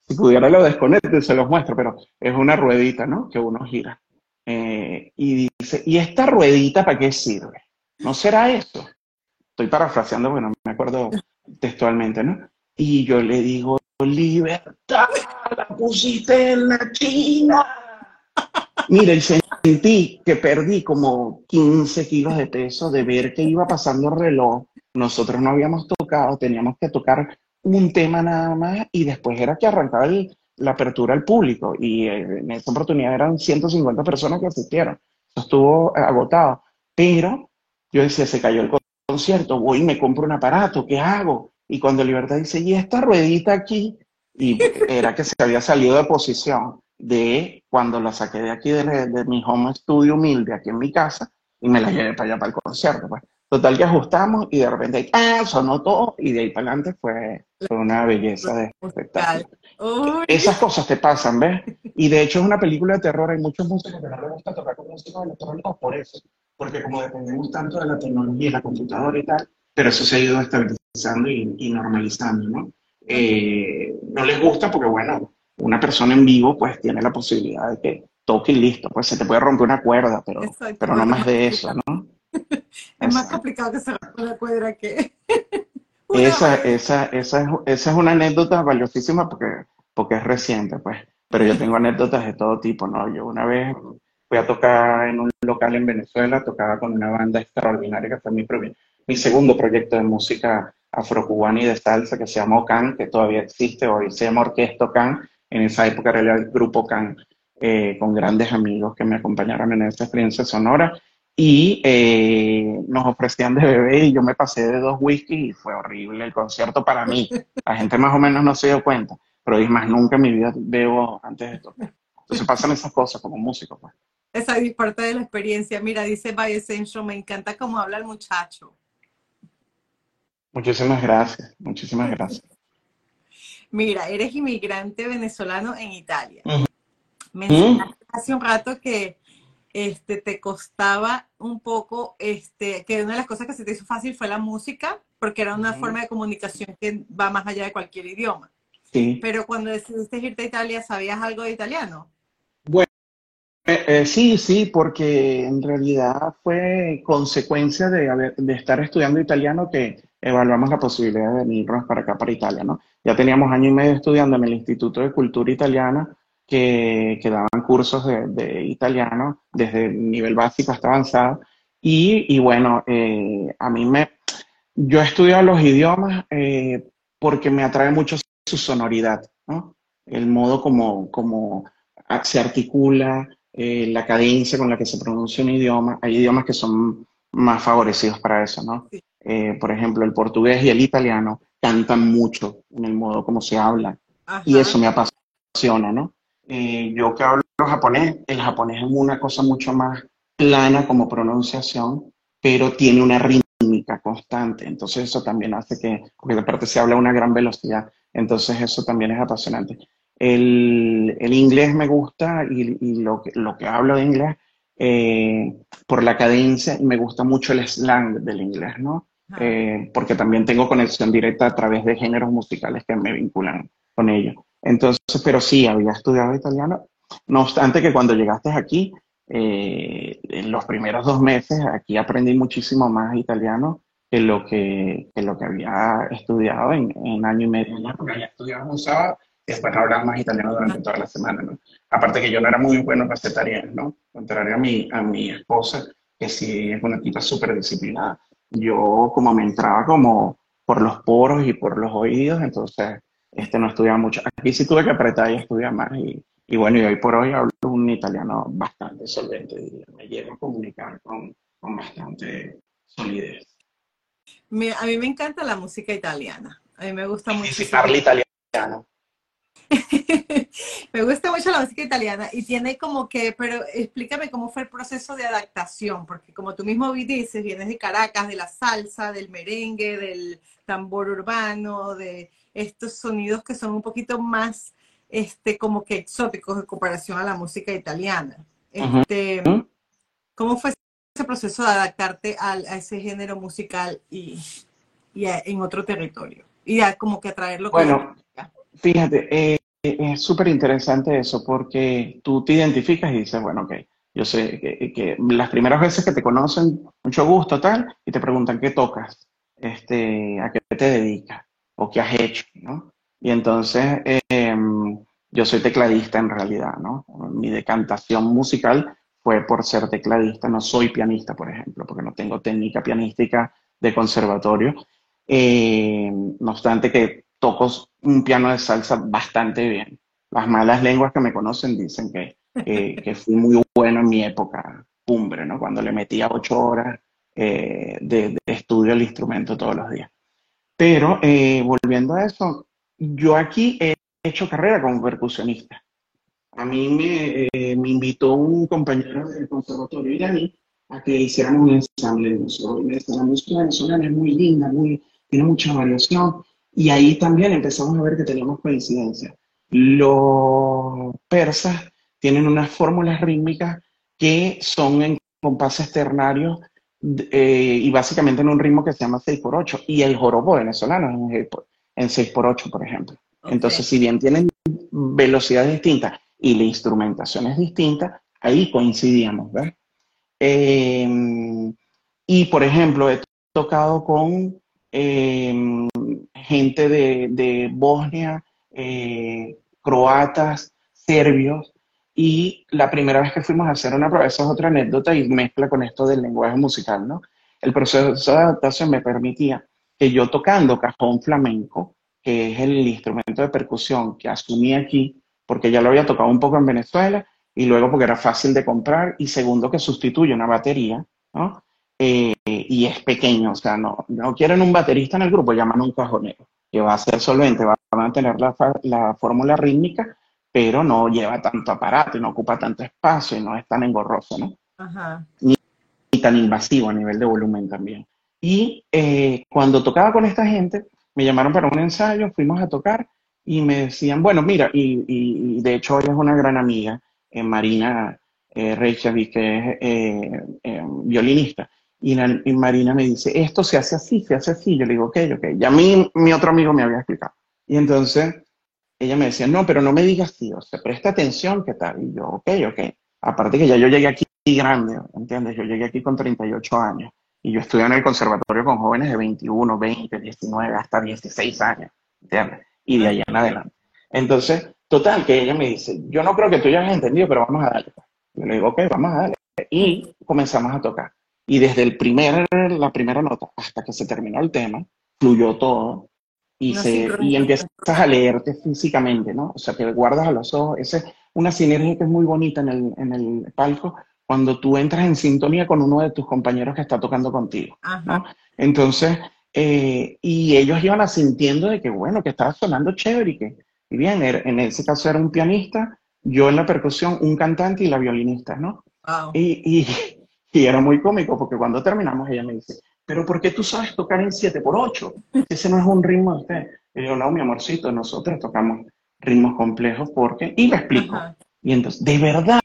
si pudiera lo desconecto y se los muestro, pero es una ruedita, ¿no? Que uno gira. Eh, y dice, ¿y esta ruedita para qué sirve? ¿No será eso? Estoy parafraseando, bueno, me acuerdo textualmente, ¿no? Y yo le digo, libertad, la pusiste en la China. Mira, y sentí que perdí como 15 kilos de peso de ver que iba pasando el reloj. Nosotros no habíamos tocado, teníamos que tocar un tema nada más y después era que arrancaba la apertura al público y eh, en esa oportunidad eran 150 personas que asistieron. Estuvo agotado. Pero yo decía, se cayó el concierto, voy y me compro un aparato, ¿qué hago? Y cuando Libertad dice, ¿y esta ruedita aquí? Y era que se había salido de posición de cuando la saqué de aquí, de, mi home studio humilde, aquí en mi casa, y me la llevé para allá para el concierto. Pues. Total que ajustamos y de repente ¡ah! sonó todo y de ahí para adelante fue, una belleza de espectáculo. Esas cosas te pasan, ¿ves? Y de hecho es una película de terror, hay muchos músicos que no les gusta tocar con músicos electrónicos por eso, porque como dependemos tanto de la tecnología, la computadora y tal, pero eso se ha ido estabilizando y, normalizando, ¿no? Eh, no les gusta porque, bueno, una persona en vivo pues tiene la posibilidad de que toque y listo, pues se te puede romper una cuerda, pero, pero no más de eso, ¿no? es más complicado que se rompa la cuerda que... esa, esa, esa, es, esa es una anécdota valiosísima porque, porque es reciente, pues. Pero yo tengo anécdotas de todo tipo, ¿no? Yo una vez fui a tocar en un local en Venezuela, tocaba con una banda extraordinaria que fue mi, mi segundo proyecto de música afrocubana y de salsa que se llamó CAN, que todavía existe, hoy se llama Orquesto CAN, en esa época era el grupo CAN, eh, con grandes amigos que me acompañaron en esa experiencia sonora, y eh, nos ofrecían de bebé y yo me pasé de dos whisky y fue horrible el concierto para mí. La gente más o menos no se dio cuenta, pero es más, nunca en mi vida bebo antes de tocar. Entonces pasan esas cosas como músico, pues. Esa es parte de la experiencia. Mira, dice By Essential, me encanta cómo habla el muchacho. Muchísimas gracias, muchísimas gracias. Mira, eres inmigrante venezolano en Italia. Ujú. Mencionaste hace un rato que este, te costaba un poco, este, que una de las cosas que se te hizo fácil fue la música, porque era una forma de comunicación que va más allá de cualquier idioma. Sí. Pero cuando decidiste irte a Italia, ¿sabías algo de italiano? Bueno, eh, eh, sí, sí, porque en realidad fue consecuencia de, haber- de estar estudiando italiano que evaluamos la posibilidad de venirnos para acá, para Italia, ¿no? Ya teníamos año y medio estudiando en el Instituto de Cultura Italiana que, que daban cursos de, de italiano desde nivel básico hasta avanzado. Y, y bueno, eh, a mí me... Yo he estudiado los idiomas eh, porque me atrae mucho su sonoridad, ¿no? El modo como, como se articula, eh, la cadencia con la que se pronuncia un idioma. Hay idiomas que son más favorecidos para eso, ¿no? Eh, por ejemplo, el portugués y el italiano cantan mucho en el modo como se habla y Ajá. eso me apasiona, ¿no? Eh, yo que hablo japonés, el japonés es una cosa mucho más plana como pronunciación, pero tiene una rítmica constante, entonces eso también hace que, porque aparte se habla a una gran velocidad, entonces eso también es apasionante. El, el inglés me gusta y, y lo que, lo que hablo de inglés eh, por la cadencia y me gusta mucho el slang del inglés, ¿no? Eh, porque también tengo conexión directa a través de géneros musicales que me vinculan con ello. Entonces, pero sí, había estudiado italiano. No obstante que cuando llegaste aquí, eh, en los primeros dos meses, aquí aprendí muchísimo más italiano que lo que, que lo que había estudiado en, en año y medio. ¿no? Porque había estudiado un sábado y después hablaba más italiano durante toda la semana, ¿no? Aparte que yo no era muy bueno vegetariano, ¿no? Contrario a mi, a mi esposa, que sí es una tipa súper disciplinada. Yo como me entraba como por los poros y por los oídos, entonces este no estudiaba mucho. Aquí sí tuve que apretar y estudiar más y, y bueno, y hoy por hoy hablo un italiano bastante solvente, diría. Me llego a comunicar con, con bastante solidez. Me- a mí me encanta la música italiana. A mí me gusta Y si muchísimo. parla italiano. Me gusta mucho la música italiana y tiene como que, pero explícame cómo fue el proceso de adaptación, porque como tú mismo dices, vienes de Caracas, de la salsa, del merengue, del tambor urbano, de estos sonidos que son un poquito más, este, como que exóticos en comparación a la música italiana. Este, ¿cómo fue ese proceso de adaptarte al- a, ese género musical y, y a- en otro territorio? Y a como que atraerlo con la Bueno, música. Fíjate, eh, es súper interesante eso porque tú te identificas y dices, bueno, ok, yo sé que, que las primeras veces que te conocen, mucho gusto, tal, y te preguntan qué tocas, este, a qué te dedicas o qué has hecho, ¿no? Y entonces, eh, yo soy tecladista en realidad, ¿no? Mi decantación musical fue por ser tecladista, no soy pianista, por ejemplo, porque no tengo técnica pianística de conservatorio. Eh, no obstante que toco un piano de salsa bastante bien. Las malas lenguas que me conocen dicen que, que, que fui muy bueno en mi época cumbre, ¿no? Cuando le metía ocho horas eh, de, de estudio al instrumento todos los días. Pero eh, volviendo a eso, yo aquí he hecho carrera como percusionista. A mí me, eh, me invitó un compañero del conservatorio iraní a que hiciéramos un ensamble de música. La música venezolana es muy linda, muy, tiene mucha variación. Y ahí también empezamos a ver que teníamos coincidencias. Los persas tienen unas fórmulas rítmicas que son en compases ternarios eh, y básicamente en un ritmo que se llama 6x8. Y el joropo venezolano es en 6x8, por ejemplo. Entonces, si bien tienen velocidades distintas y la instrumentación es distinta, ahí coincidíamos, ¿ves? Eh, y, por ejemplo, he tocado con eh, gente de, de Bosnia, eh, croatas, serbios, y la primera vez que fuimos a hacer una prueba, esa es otra anécdota y mezcla con esto del lenguaje musical, ¿no? El proceso de adaptación me permitía que yo tocando cajón flamenco, que es el instrumento de percusión que asumí aquí, porque ya lo había tocado un poco en Venezuela, y luego porque era fácil de comprar, y segundo que sustituye una batería, ¿no? Eh, y es pequeño, o sea, no, no quieren un baterista en el grupo, llaman un cajonero, que va a ser solvente, va a mantener la, la fórmula rítmica, pero no lleva tanto aparato y no ocupa tanto espacio y no es tan engorroso, ¿no? Ajá. Ni, tan invasivo a nivel de volumen también. Y eh, cuando tocaba con esta gente, me llamaron para un ensayo, fuimos a tocar y me decían, bueno, mira, y, de hecho ella es una gran amiga, eh, Marina eh, Reykjavik, que es eh, eh, violinista. Y, Marina me dice, esto se hace así, se hace así. Yo le digo, ok, ok. Ya mí, mi otro amigo me había explicado. Y entonces ella me decía, no, pero no me digas así, o sea, presta atención, ¿qué tal? Y yo, ok, ok. Aparte que ya yo llegué aquí grande, ¿entiendes? Yo llegué aquí con 38 años y yo estudié en el conservatorio con jóvenes de 21, 20, 19, hasta 16 años, ¿entiendes? Y de ahí en adelante. Entonces, total, que ella me dice, yo no creo que tú ya hayas entendido, pero vamos a darle. Yo le digo, ok, vamos a darle. Y comenzamos a tocar. Y desde el primer, la primera nota hasta que se terminó el tema, fluyó todo y, se, y empiezas a leerte físicamente, ¿no? O sea, que guardas a los ojos. Esa es una sinergia que es muy bonita en el, en el palco cuando tú entras en sintonía con uno de tus compañeros que está tocando contigo, ¿no? Entonces, eh, y ellos iban asintiendo de que, bueno, que estaba sonando chévere y que, y bien, en ese caso era un pianista, yo en la percusión, un cantante y la violinista, ¿no? Y, y, y, era muy cómico porque cuando terminamos ella me dice, pero ¿por qué tú sabes tocar en 7x8? Ese no es un ritmo de usted. Y yo, no, mi amorcito, nosotros tocamos ritmos complejos porque, y me explico. Y entonces, de verdad,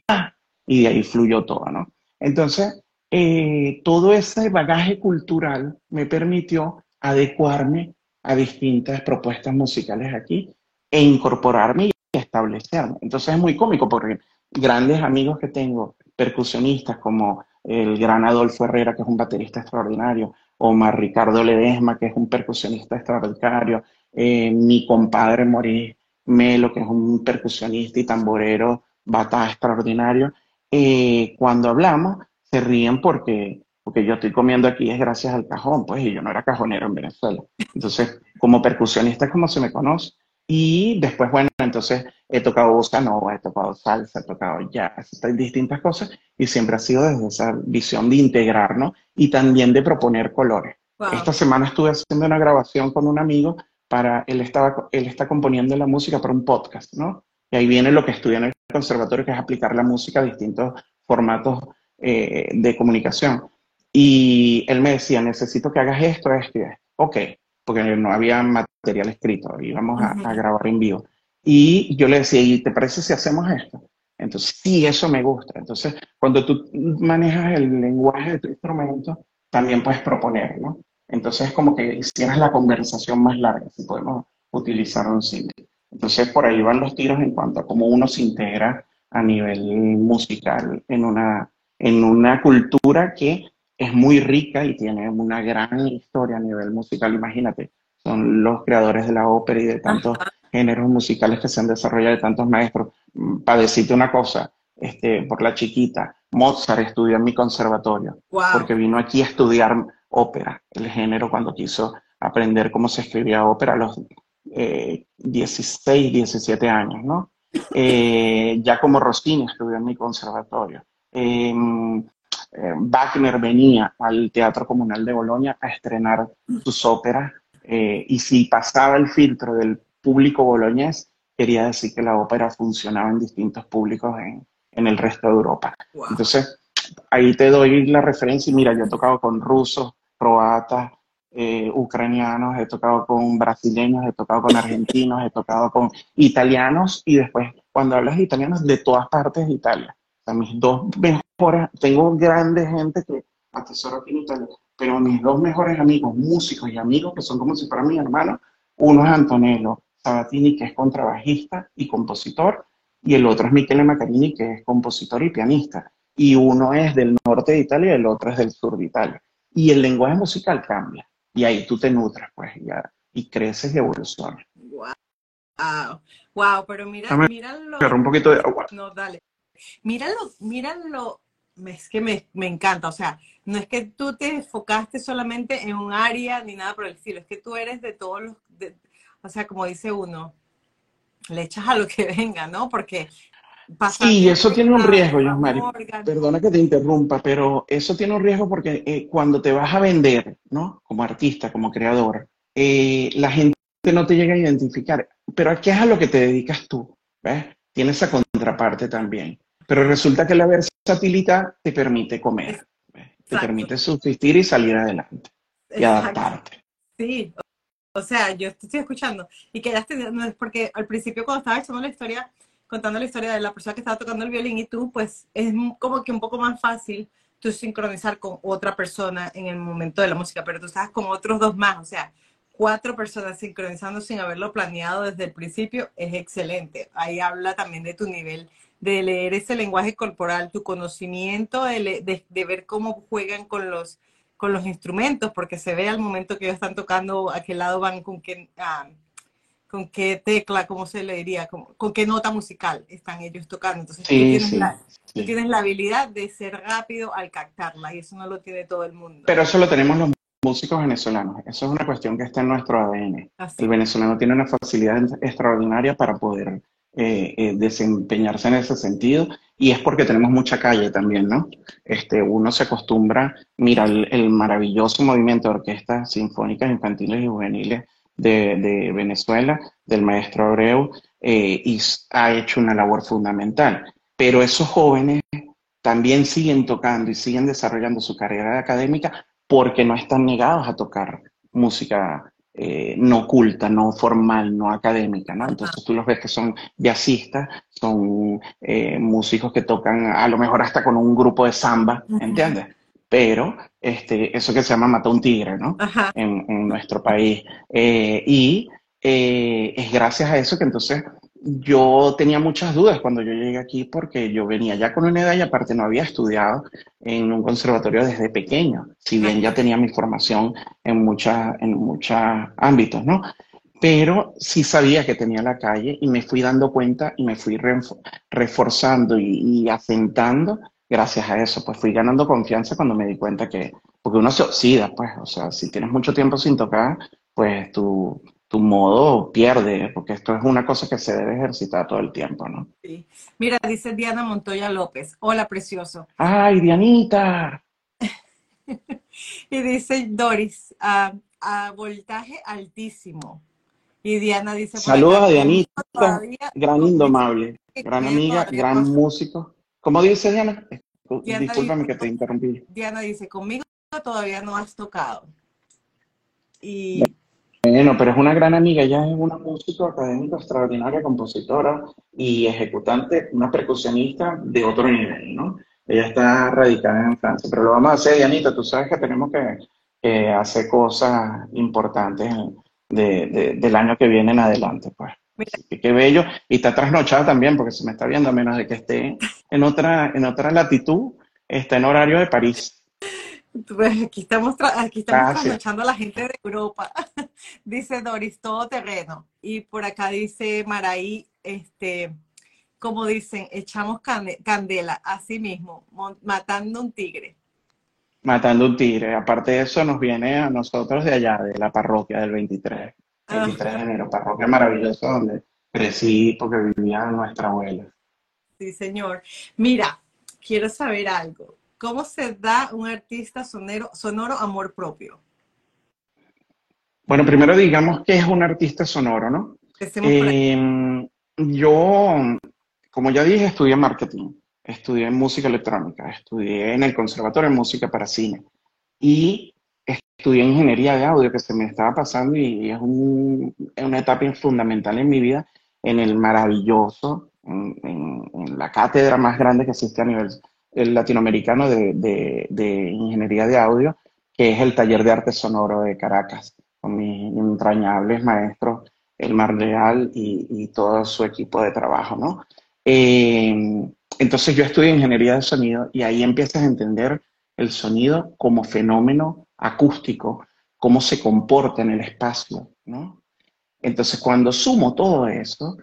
y de ahí fluyó todo, ¿no? Entonces, eh, todo ese bagaje cultural me permitió adecuarme a distintas propuestas musicales aquí e incorporarme y establecerme. Entonces es muy cómico porque grandes amigos que tengo, percusionistas como el gran Adolfo Herrera, que es un baterista extraordinario, o Ricardo Ledesma, que es un percusionista extraordinario, eh, mi compadre Moris Melo, que es un percusionista y tamborero bata extraordinario. Eh, cuando hablamos, se ríen porque, porque yo estoy comiendo aquí es gracias al cajón, pues, y yo no era cajonero en Venezuela. Entonces, como percusionista como se me conoce. Y después, bueno, entonces he tocado bossa nova, he tocado salsa, he tocado jazz, distintas cosas, y siempre ha sido desde esa visión de integrarnos y también de proponer colores. Esta semana estuve haciendo una grabación con un amigo para, él, estaba, él está componiendo la música para un podcast, ¿no? Y ahí viene lo que estudia en el conservatorio, que es aplicar la música a distintos formatos eh, de comunicación. Y él me decía, necesito que hagas esto, esto y esto. Ok, porque no había material escrito, íbamos a, a, grabar en vivo. Y yo le decía, ¿y te parece si hacemos esto? Entonces, sí, eso me gusta. Entonces, cuando tú manejas el lenguaje de tu instrumento, también puedes proponer, ¿no? Entonces, como que hicieras la conversación más larga, si podemos utilizar un símbolo. Entonces, por ahí van los tiros en cuanto a cómo uno se integra a nivel musical en una, en una cultura que es muy rica y tiene una gran historia a nivel musical, imagínate, son los creadores de la ópera y de tantos géneros musicales que se han desarrollado, de tantos maestros. Mm, para decirte una cosa, este, por la chiquita, Mozart estudió en mi conservatorio, porque vino aquí a estudiar ópera, el género, cuando quiso aprender cómo se escribía ópera a los 16, eh, 17 años, ¿no? Eh, ya como Rossini estudió en mi conservatorio. Em, eh, Wagner venía al Teatro Comunal de Bolonia a estrenar sus óperas eh, y si pasaba el filtro del público boloñés, quería decir que la ópera funcionaba en distintos públicos en, en el resto de Europa. Entonces, ahí te doy la referencia y mira, yo he tocado con rusos, croatas, eh, ucranianos, he tocado con brasileños, he tocado con argentinos, he tocado con italianos y después, cuando hablas de italianos, de todas partes de Italia. O sea, mis dos mejores, tengo grandes gente que atesoro aquí en Italia, pero mis dos mejores amigos, músicos y amigos que son como si fueran mis hermanos, uno es Antonello Sabatini, que es contrabajista y compositor, y el otro es Michele Macarini, que es compositor y pianista. Y uno es del norte de Italia y el otro es del sur de Italia. Y el lenguaje musical cambia. Y ahí tú te nutres, pues, ya, y creces y evolucionas. Wow. Wow, pero mira, míralo. Pero un poquito de agua. No, dale. Míralo, míralo, es que me, me, encanta, o sea, no es que tú te enfocaste solamente en un área ni nada por el estilo, es que tú eres de todos los, o sea, como dice uno, le echas a lo que venga, ¿no? Porque Sí, eso tiene un riesgo, Mari. Perdona que te interrumpa, pero eso tiene un riesgo porque eh, cuando te vas a vender, ¿no? Como artista, como creador, eh, la gente no te llega a identificar. Pero ¿a qué es a lo que te dedicas tú? ¿Ves? tiene esa contraparte también. Pero resulta que la versatilidad te permite comer, te permite subsistir y salir adelante y adaptarte. Sí, o sea, yo te estoy escuchando. Y que ya porque al principio cuando estaba echando la historia, contando la historia de la persona que estaba tocando el violín y tú, pues es como que un poco más fácil tú sincronizar con otra persona en el momento de la música, pero tú estás con otros dos más, o sea, cuatro personas sincronizando sin haberlo planeado desde el principio es excelente. Ahí habla también de tu nivel de leer ese lenguaje corporal, tu conocimiento de, ver cómo juegan con los, con los instrumentos, porque se ve al momento que ellos están tocando a qué lado van, con qué, ah, con qué tecla, cómo se le diría, con, con, qué nota musical están ellos tocando. Entonces tú, tienes la, tú tienes la habilidad de ser rápido al captarla y eso no lo tiene todo el mundo. Pero eso lo tenemos los músicos venezolanos. Eso es una cuestión que está en nuestro ADN. El venezolano tiene una facilidad extraordinaria para poder eh, eh, desempeñarse en ese sentido y es porque tenemos mucha calle también, ¿no? Este, uno se acostumbra, mira el, maravilloso movimiento de orquestas sinfónicas infantiles y juveniles de, Venezuela, del maestro Abreu, eh, y ha hecho una labor fundamental. Pero esos jóvenes también siguen tocando y siguen desarrollando su carrera académica porque no están negados a tocar música eh, no culta, no formal, no académica, ¿no? Entonces tú los ves que son jazzistas, son eh, músicos que tocan a lo mejor hasta con un grupo de samba, ¿entiendes? Pero este, eso que se llama mata un tigre, ¿no? En, nuestro país. Eh, y es gracias a eso que entonces yo tenía muchas dudas cuando yo llegué aquí porque yo venía ya con una edad y aparte no había estudiado en un conservatorio desde pequeño, si bien ya tenía mi formación en, muchas en muchos ámbitos, ¿no? Pero sí sabía que tenía la calle y me fui dando cuenta y me fui reforzando y, y asentando gracias a eso, pues fui ganando confianza cuando me di cuenta que, porque uno se oxida, pues, o sea, si tienes mucho tiempo sin tocar, pues tú tu modo pierde, porque esto es una cosa que se debe ejercitar todo el tiempo, ¿no? Sí. Mira, dice Diana Montoya López. Hola, precioso. ¡Ay, Dianita! y dice Doris, a, voltaje altísimo. Y Diana dice... Saludos a Dianita, gran indomable, gran amiga, gran músico. ¿Cómo dice Diana? Discúlpame que te interrumpí. Diana dice, conmigo todavía no has tocado. Y... Bueno, pero es una gran amiga, ella es una música académica extraordinaria, compositora y ejecutante, una percusionista de otro nivel, ¿no? Ella está radicada en Francia, pero lo vamos a hacer, Dianita, tú sabes que tenemos que, hacer cosas importantes del año que viene en adelante, pues. qué bello. Y está trasnochada también, porque se me está viendo, a menos de que esté en otra, en otra latitud, está en horario de París. Pues aquí estamos, aquí estamos ah, a la gente de Europa. dice Doris, todo terreno. Y por acá dice Maraí, este, como dicen, echamos candela, así mismo, matando un tigre. Matando un tigre. Aparte de eso, nos viene a nosotros de allá, de la parroquia del 23, 23 de enero, parroquia maravillosa donde crecí porque vivía nuestra abuela. Sí, señor. Mira, quiero saber algo. ¿Cómo se da un artista sonero, sonoro amor propio? Bueno, primero digamos que es un artista sonoro, ¿no? Eh, yo, como ya dije, estudié marketing, estudié música electrónica, estudié en el conservatorio de música para cine y estudié ingeniería de audio que se me estaba pasando y es una etapa fundamental en mi vida en el maravilloso, en, en la cátedra más grande que existe a nivel el latinoamericano de, ingeniería de audio, que es el taller de arte sonoro de Caracas, con mis entrañables maestros, Elmar Leal y, y todo su equipo de trabajo, ¿no? Eh, entonces yo estudio ingeniería de sonido y ahí empiezas a entender el sonido como fenómeno acústico, cómo se comporta en el espacio, ¿no? Entonces cuando sumo todo eso,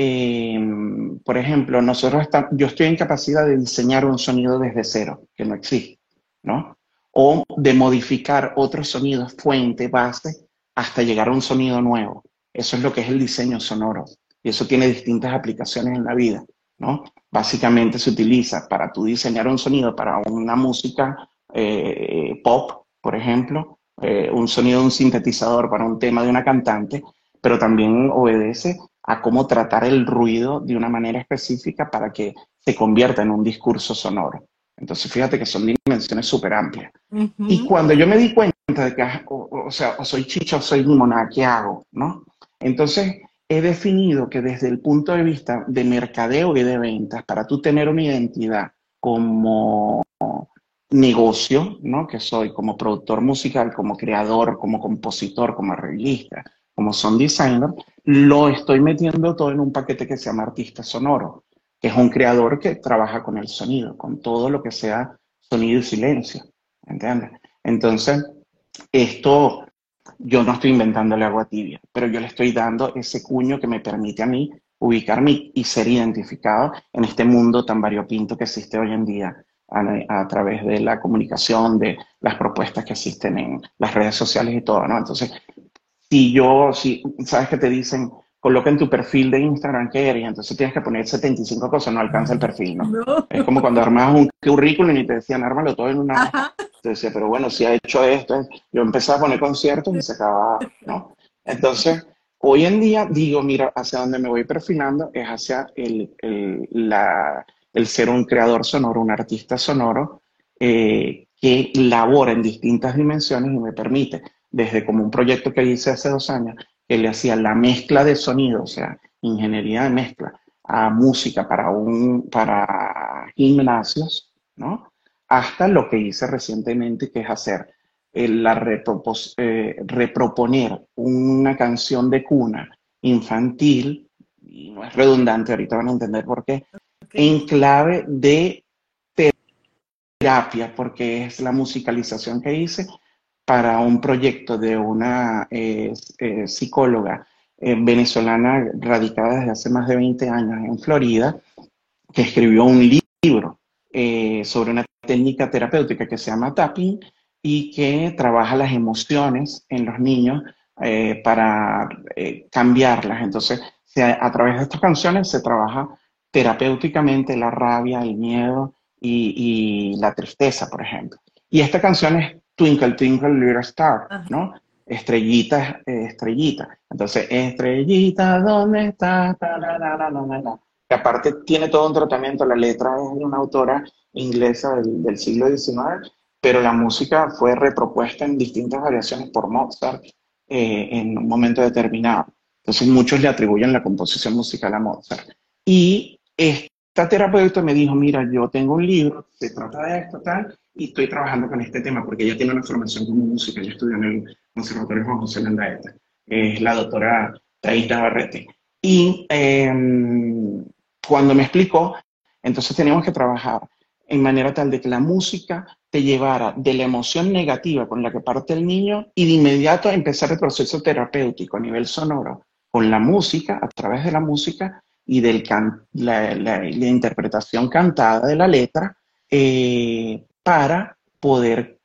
Em, por ejemplo, nosotros estamos, yo estoy en capacidad de diseñar un sonido desde cero, que no existe, ¿no? O de modificar otros sonidos, fuente, base, hasta llegar a un sonido nuevo. Eso es lo que es el diseño sonoro. Y eso tiene distintas aplicaciones en la vida, ¿no? Básicamente se utiliza para tú diseñar un sonido para una música eh, pop, por ejemplo, eh, un sonido de un sintetizador para un tema de una cantante, pero también obedece a cómo tratar el ruido de una manera específica para que se convierta en un discurso sonoro. Entonces, fíjate que son dimensiones súper amplias. Y cuando yo me di cuenta de que, ah, o, sea, o soy chicha o soy limonada, ¿qué hago? ¿No? Entonces, he definido que desde el punto de vista de mercadeo y de ventas, para tú tener una identidad como negocio, ¿no? Que soy como productor musical, como creador, como compositor, como arreglista, como son designer, lo estoy metiendo todo en un paquete que se llama artista sonoro, que es un creador que trabaja con el sonido, con todo lo que sea sonido y silencio, ¿entiendes? Entonces, esto yo no estoy inventándole agua tibia, pero yo le estoy dando ese cuño que me permite a mí ubicarme y ser identificado en este mundo tan variopinto que existe hoy en día a, través de la comunicación, de las propuestas que existen en las redes sociales y todo, ¿no? Entonces, si yo, si sabes que te dicen, coloca en tu perfil de Instagram que eres, entonces tienes que poner 75 cosas, no alcanza el perfil, ¿no? Es como cuando armas un currículum y te decían, ármalo todo en una... Entonces decía, pero bueno, si ha hecho esto, yo empezaba a poner conciertos y se acababa, ¿no? Entonces, hoy en día digo, mira, hacia dónde me voy perfilando es hacia el, el, la, el ser un creador sonoro, un artista sonoro, eh, que labora en distintas dimensiones y me permite, desde como un proyecto que hice hace dos años, que le hacía la mezcla de sonido, o sea, ingeniería de mezcla, a música para, un, para gimnasios, ¿no? Hasta lo que hice recientemente, que es hacer la eh, reproponer una canción de cuna infantil, y no es redundante, ahorita van a entender por qué, en clave de terapia, porque es la musicalización que hice para un proyecto de una eh, eh, psicóloga eh, venezolana radicada desde hace más de 20 años en Florida, que escribió un libro sobre una técnica terapéutica que se llama tapping y que trabaja las emociones en los niños para cambiarlas. Entonces, a través de estas canciones se trabaja terapéuticamente la rabia, el miedo y, y la tristeza, por ejemplo. Y esta canción es Twinkle, Twinkle, Little Star, ¿no? Estrellita, eh, estrellita. Entonces, estrellita, ¿dónde está? Que aparte tiene todo un tratamiento, la letra es de una autora inglesa del, siglo XIX, pero la música fue repropuesta en distintas variaciones por Mozart eh, en un momento determinado. Entonces muchos le atribuyen la composición musical a Mozart. Y esta terapeuta me dijo, mira, yo tengo un libro, se trata de esto, tal, y estoy trabajando con este tema porque ella tiene una formación como música, ella estudió en el Conservatorio Juan José Landaeta, es la doctora Thais Navarrete. Y em, cuando me explicó, entonces teníamos que trabajar en manera tal de que la música te llevara de la emoción negativa con la que parte el niño y de inmediato empezar el proceso terapéutico a nivel sonoro con la música, a través de la música y de la, la, interpretación cantada de la letra, eh, para poder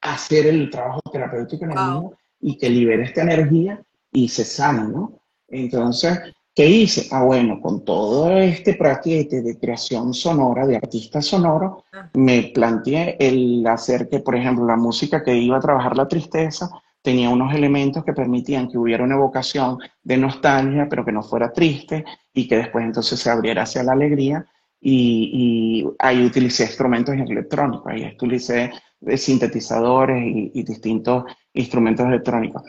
hacer el trabajo terapéutico en el niño y que libere esta energía y se sane, ¿no? Entonces, ¿qué hice? Ah, bueno, con todo este práctica de creación sonora, de artista sonoro, ah. me planteé el hacer que, por ejemplo, la música que iba a trabajar la tristeza tenía unos elementos que permitían que hubiera una evocación de nostalgia, pero que no fuera triste y que después entonces se abriera hacia la alegría y, ahí utilicé instrumentos electrónicos, ahí utilicé sintetizadores y, distintos instrumentos electrónicos.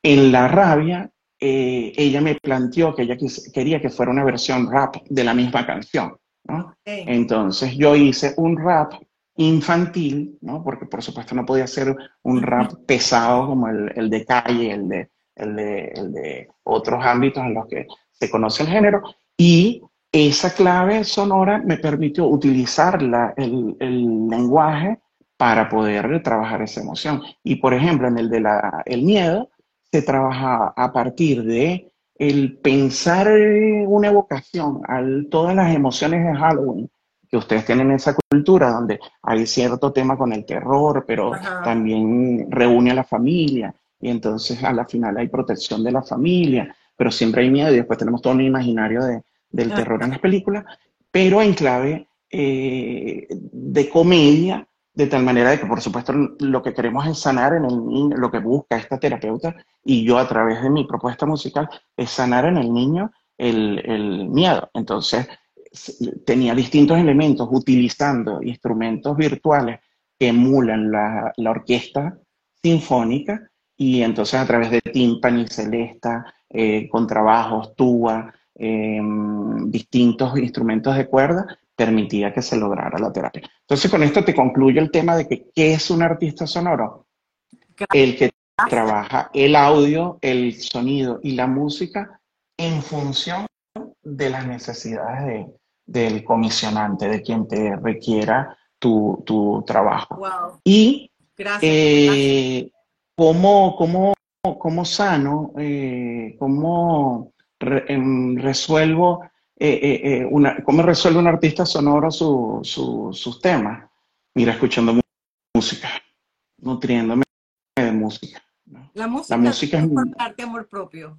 En La Rabia, eh, ella me planteó que ella quería que fuera una versión rap de la misma canción. ¿no? Entonces yo hice un rap infantil, ¿no? porque por supuesto no podía ser un rap pesado como el, el de calle, el de, el, de, el de otros ámbitos en los que se conoce el género, y esa clave sonora me permitió utilizar el, lenguaje para poder trabajar esa emoción. Y por ejemplo, en el de la, el miedo, se trabaja a partir de el pensar una evocación a todas las emociones de Halloween, que ustedes tienen esa cultura donde hay cierto tema con el terror, pero también reúne a la familia y entonces a la final hay protección de la familia, pero siempre hay miedo y después tenemos todo un imaginario de, del terror en las películas, pero en clave eh, de comedia de tal manera de que, por supuesto, lo que queremos es sanar en el niño, lo que busca esta terapeuta y yo a través de mi propuesta musical es sanar en el niño el, el miedo. Entonces, tenía distintos elementos utilizando instrumentos virtuales que emulan la, la orquesta sinfónica y entonces a través de timpani, celesta, eh, contrabajos, tuba, em, distintos instrumentos de cuerda, permitía que se lograra la terapia. Entonces con esto te concluyo el tema de que ¿qué es un artista sonoro? El que trabaja el audio, el sonido y la música en función de las necesidades del comisionante, de quien te requiera tu, tu trabajo. Y eh, ¿cómo, cómo, cómo, sano, eh, cómo em, resuelvo eh, eh, una, ¿cómo resuelve un artista sonoro su, sus temas? Mira, escuchando música, nutriéndome de música. La música, es un arte amor propio.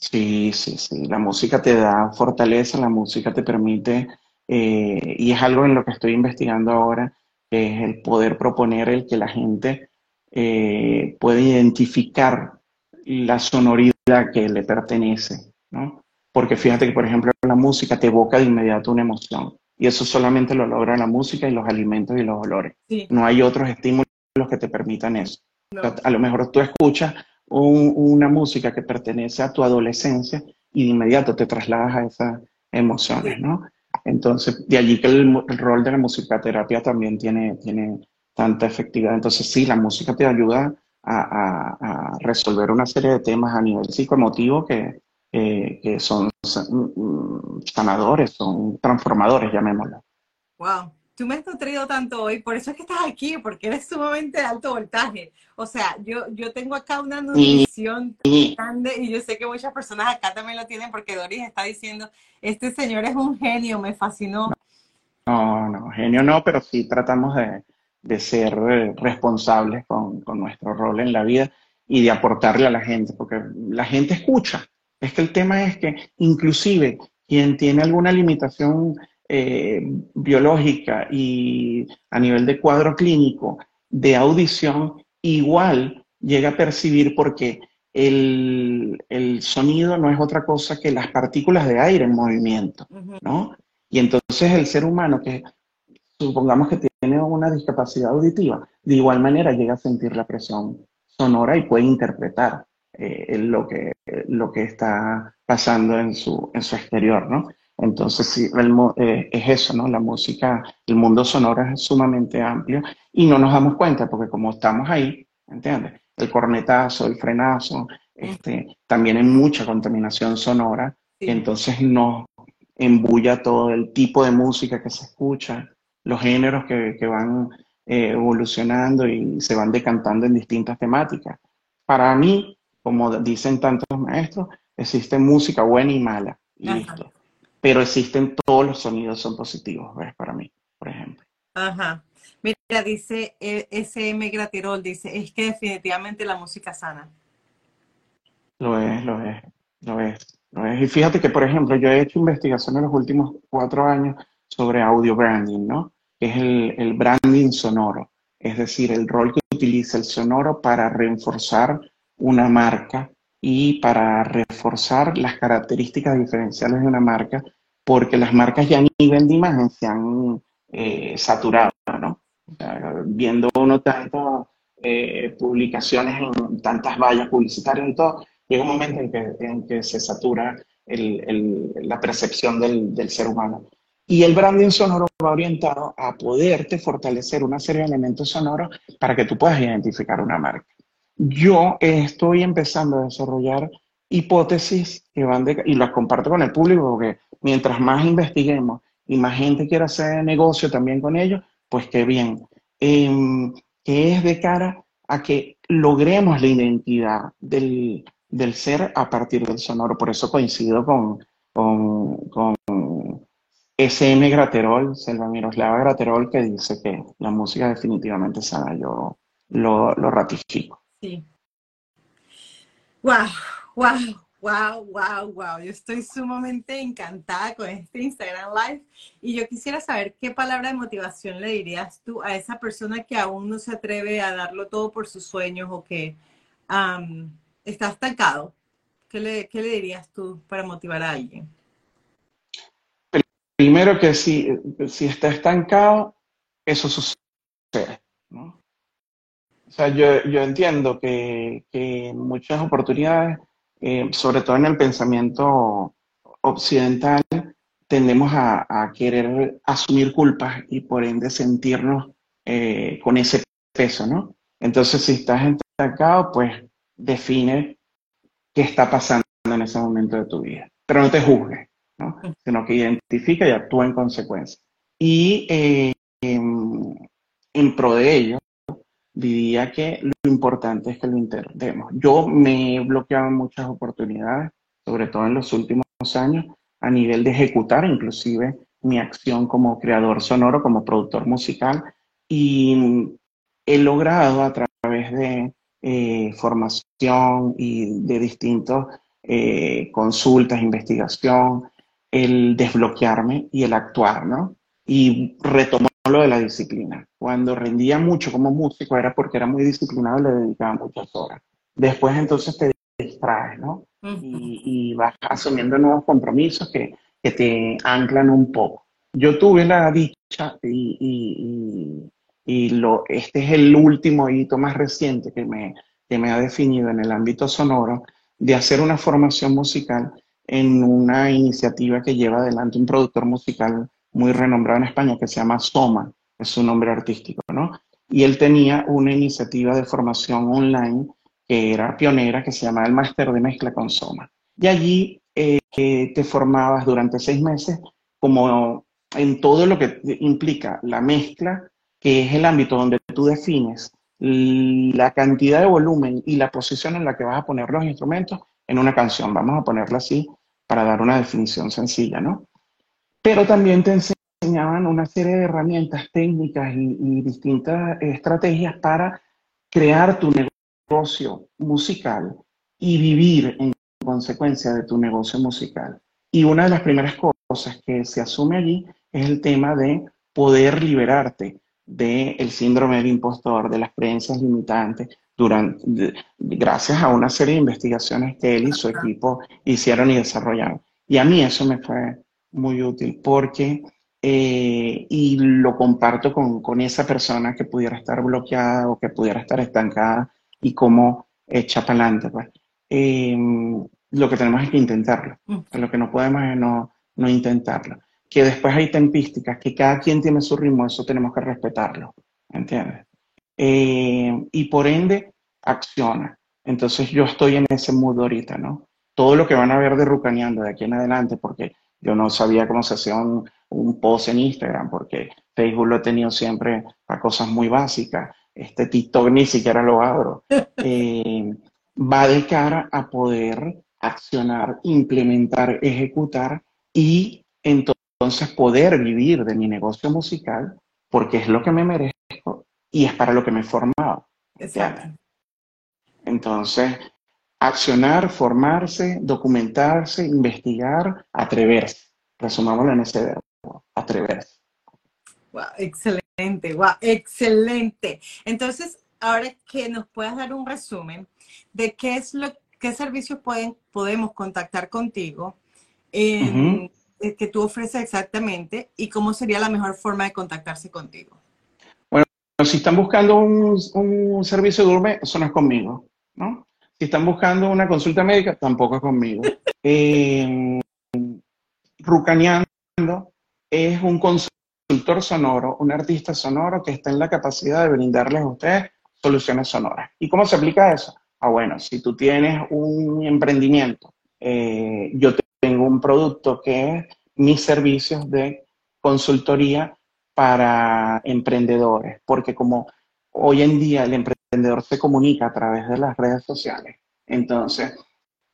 Sí, sí, sí. La música te da fortaleza, la música te permite, eh, y es algo en lo que estoy investigando ahora, que es el poder proponer el que la gente puede identificar la sonoridad que le pertenece, ¿no? Porque fíjate que, por ejemplo, la música te evoca de inmediato una emoción. Y eso solamente lo logra la música y los alimentos y los olores. No hay otros estímulos que te permitan eso. A lo mejor tú escuchas una música que pertenece a tu adolescencia y de inmediato te trasladas a esas emociones, ¿no? Entonces, de allí que el, rol de la musicoterapia también tiene, tiene tanta efectividad. Entonces, sí, la música te ayuda a, resolver una serie de temas a nivel psicoemotivo que, que son mm, sanadores, son transformadores, llamémoslo. Wow, tú me has nutrido tanto hoy, por eso es que estás aquí, porque eres sumamente de alto voltaje. O sea, yo, yo tengo acá una nutrición grande y yo sé que muchas personas acá también lo tienen porque Doris está diciendo, este señor es un genio, me fascinó. No, no, genio no, pero sí tratamos de, de ser eh, responsables con, con nuestro rol en la vida y de aportarle a la gente, porque la gente escucha, es que el tema es que inclusive quien tiene alguna limitación eh, biológica y a nivel de cuadro clínico de audición, igual llega a percibir porque el, sonido no es otra cosa que las partículas de aire en movimiento, ¿no? Y entonces el ser humano que supongamos que tiene una discapacidad auditiva, de igual manera llega a sentir la presión sonora y puede interpretar. Eh, lo, que, lo que está pasando en su, en su exterior, ¿no? Entonces, sí, eh, es eso, ¿no? La música, el mundo sonoro es sumamente amplio y no nos damos cuenta porque como estamos ahí, ¿entiendes? El cornetazo, el frenazo, este, también hay mucha contaminación sonora, entonces nos embulla todo el tipo de música que se escucha, los géneros que, que van eh, evolucionando y se van decantando en distintas temáticas. Para mí, como dicen tantos maestros, existe música buena y mala, listo. Pero existen todos los sonidos son positivos, ¿ves? Para mí, por ejemplo. Ajá. Mira, dice eh, SM Gratirol, dice, es que definitivamente la música sana. Lo es, lo es, lo es, lo es. Y fíjate que, por ejemplo, yo he hecho investigación en los últimos cuatro años sobre audio branding, ¿no? Que es el, el branding sonoro, es decir, el rol que utiliza el sonoro para reforzar una marca y para reforzar las características diferenciales de una marca, porque las marcas ya a nivel de imagen se han eh, saturado, ¿no? viendo uno tantas eh, publicaciones en tantas vallas publicitarias y todo, llega un momento en que, en que se satura el, el, la percepción del, del ser humano. Y el branding sonoro va orientado a poderte fortalecer una serie de elementos sonoros para que tú puedas identificar una marca yo estoy empezando a desarrollar hipótesis que van de, y las comparto con el público porque mientras más investiguemos y más gente quiera hacer negocio también con ellos, pues qué bien. Em, que es de cara a que logremos la identidad del, ser a partir del sonoro. Por eso coincido con, con, SM Graterol, Selva Miroslava Graterol, que dice que la música definitivamente sana. Yo lo ratifico. Sí. Wow, wow. Wow, wow, wow. Yo estoy sumamente encantada con este Instagram Live y yo quisiera saber qué palabra de motivación le dirías tú a esa persona que aún no se atreve a darlo todo por sus sueños o que está estancado. ¿Qué le, ¿Qué le dirías tú para motivar a alguien? Primero que si, si está estancado, eso sucede. O sea, yo, yo entiendo que, que muchas oportunidades eh, sobre todo en el pensamiento occidental, tendemos a, querer asumir culpas y por ende sentirnos eh, con ese peso, ¿no? Entonces, si estás estancado, pues define qué está pasando en ese momento de tu vida. Pero no te juzgues, ¿no? Sino que identifica y actúa en consecuencia. Y eh, en pro de ello, diría que lo importante es que lo intentemos. Yo me he bloqueado muchas oportunidades, sobre todo en los últimos años, a nivel de ejecutar inclusive mi acción como creador sonoro, como productor musical, y he logrado a través de eh, formación y de distintos eh, consultas, investigación, el desbloquearme y el actuar, ¿no? Y retomar lo de la disciplina. Cuando rendía mucho como músico era porque era muy disciplinado y le dedicaba muchas horas. Después entonces te distraes, ¿no? y, vas asumiendo nuevos compromisos que, que, te anclan un poco. Yo tuve la dicha y, y, y, lo, este es el último hito más reciente que me, que me ha definido en el ámbito sonoro de hacer una formación musical en una iniciativa que lleva adelante un productor musical muy renombrado en España que se llama Soma, es su nombre artístico, ¿no? Y él tenía una iniciativa de formación online que era pionera, que se llamaba el Máster de Mezcla con Soma. Y allí eh, te formabas durante seis meses como en todo lo que implica la mezcla, que es el ámbito donde tú defines la cantidad de volumen y la posición en la que vas a poner los instrumentos en una canción. Vamos a ponerla así para dar una definición sencilla, ¿no? Pero también te enseñaban una serie de herramientas técnicas y, distintas estrategias para crear tu negocio musical y vivir en consecuencia de tu negocio musical. Y una de las primeras cosas que se asume allí es el tema de poder liberarte del síndrome del impostor, de las creencias limitantes, durante, gracias a una serie de investigaciones que él y su equipo hicieron y desarrollaron. Y a mí eso me fue muy útil porque, eh, y lo comparto con, con, esa persona que pudiera estar bloqueada o que pudiera estar estancada y cómo echa para adelante. Pues. Em, lo que tenemos es que intentarlo. Mm. Lo que no podemos es no, no intentarlo. Que después hay tempísticas, que cada quien tiene su ritmo, eso tenemos que respetarlo. ¿Entiendes? Eh, y por ende, acciona. Entonces yo estoy en ese mood ahorita, ¿no? Todo lo que van a ver de Rucaneando de aquí en adelante, porque yo no sabía cómo se hacía un, post en Instagram porque Facebook lo he tenido siempre para cosas muy básicas. Este TikTok ni siquiera lo abro. Eh, va de cara a poder accionar, implementar, ejecutar y entonces poder vivir de mi negocio musical porque es lo que me merezco y es para lo que me he formado. Exacto. Entonces, Accionar, formarse, documentarse, investigar, atreverse. Resumámoslo en ese verbo, atreverse. Wow, excelente, wow, excelente. Entonces, ahora que nos puedas dar un resumen de qué es lo, qué servicios pueden, podemos contactar contigo, eh, que tú ofreces exactamente y cómo sería la mejor forma de contactarse contigo. Bueno, si están buscando un, un servicio de gourmet, eso no es conmigo, ¿no? Si están buscando una consulta médica, tampoco es conmigo. Eh, Rucaneando es un consultor sonoro, un artista sonoro que está en la capacidad de brindarles a ustedes soluciones sonoras. ¿Y cómo se aplica eso? Ah, bueno, si tú tienes un emprendimiento, eh, yo tengo un producto que es mis servicios de consultoría para emprendedores, porque como hoy en día el emprendedor se comunica a través de las redes sociales. Entonces,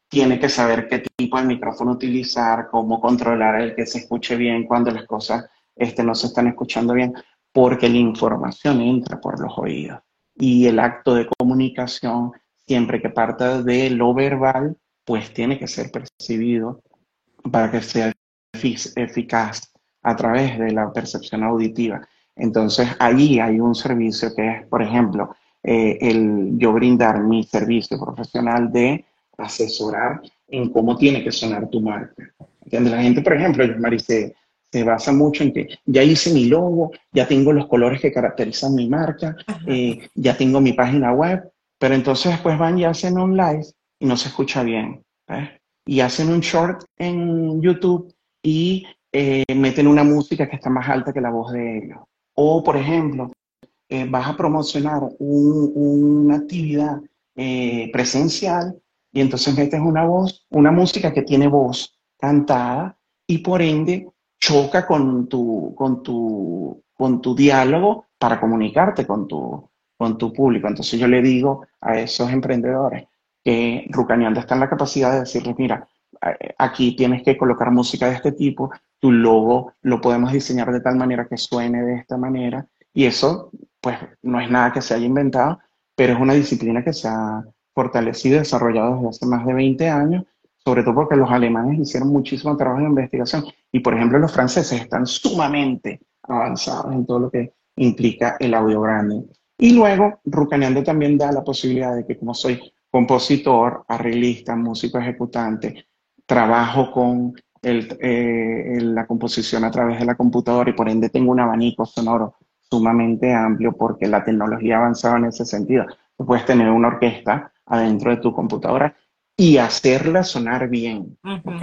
tiene que saber qué tipo de micrófono utilizar, cómo controlar el que se escuche bien cuando las cosas este, no se están escuchando bien, porque la información entra por los oídos. Y el acto de comunicación, siempre que parta de lo verbal, pues tiene que ser percibido para que sea eficaz a través de la percepción auditiva. Entonces, ahí hay un servicio que es, por ejemplo, eh, el yo brindar mi servicio profesional de asesorar en cómo tiene que sonar tu marca. La gente, por ejemplo, Marice, se basa mucho en que ya hice mi logo, ya tengo los colores que caracterizan mi marca, eh, ya tengo mi página web, pero entonces después van y hacen un live y no se escucha bien. Y hacen un short en YouTube y eh, meten una música que está más alta que la voz de ellos. O, por ejemplo, eh, vas a promocionar una actividad presencial y entonces metes una voz, una música que tiene voz cantada y por ende choca con tu, con tu, con tu diálogo para comunicarte con tu, con tu público. Entonces yo le digo a esos emprendedores que Rucaneando está en la capacidad de decirles, mira, aquí tienes que colocar música de este tipo, tu logo lo podemos diseñar de tal manera que suene de esta manera, y eso pues no es nada que se haya inventado, pero es una disciplina que se ha fortalecido y desarrollado desde hace más de 20 años sobre todo porque los alemanes hicieron muchísimo trabajo de investigación y, por ejemplo, los franceses están sumamente avanzados en todo lo que implica el audio branding. Y luego, Rucaneando también da la posibilidad de que como soy compositor, arreglista, músico ejecutante, trabajo con eh, la composición a través de la computadora y por ende tengo un abanico sonoro sumamente amplio porque la tecnología ha avanzado en ese sentido. Tú puedes tener una orquesta adentro de tu computadora y hacerla sonar bien, ¿ok?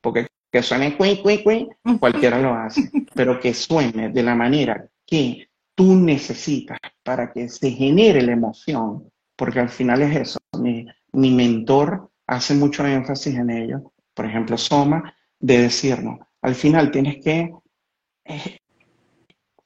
Porque que suene cui, cui, cui, cualquiera lo hace, pero que suene de la manera que tú necesitas para que se genere la emoción, porque al final es eso. Mi, mi mentor hace mucho énfasis en ello, por ejemplo, Soma, de decirnos, al final tienes que eh,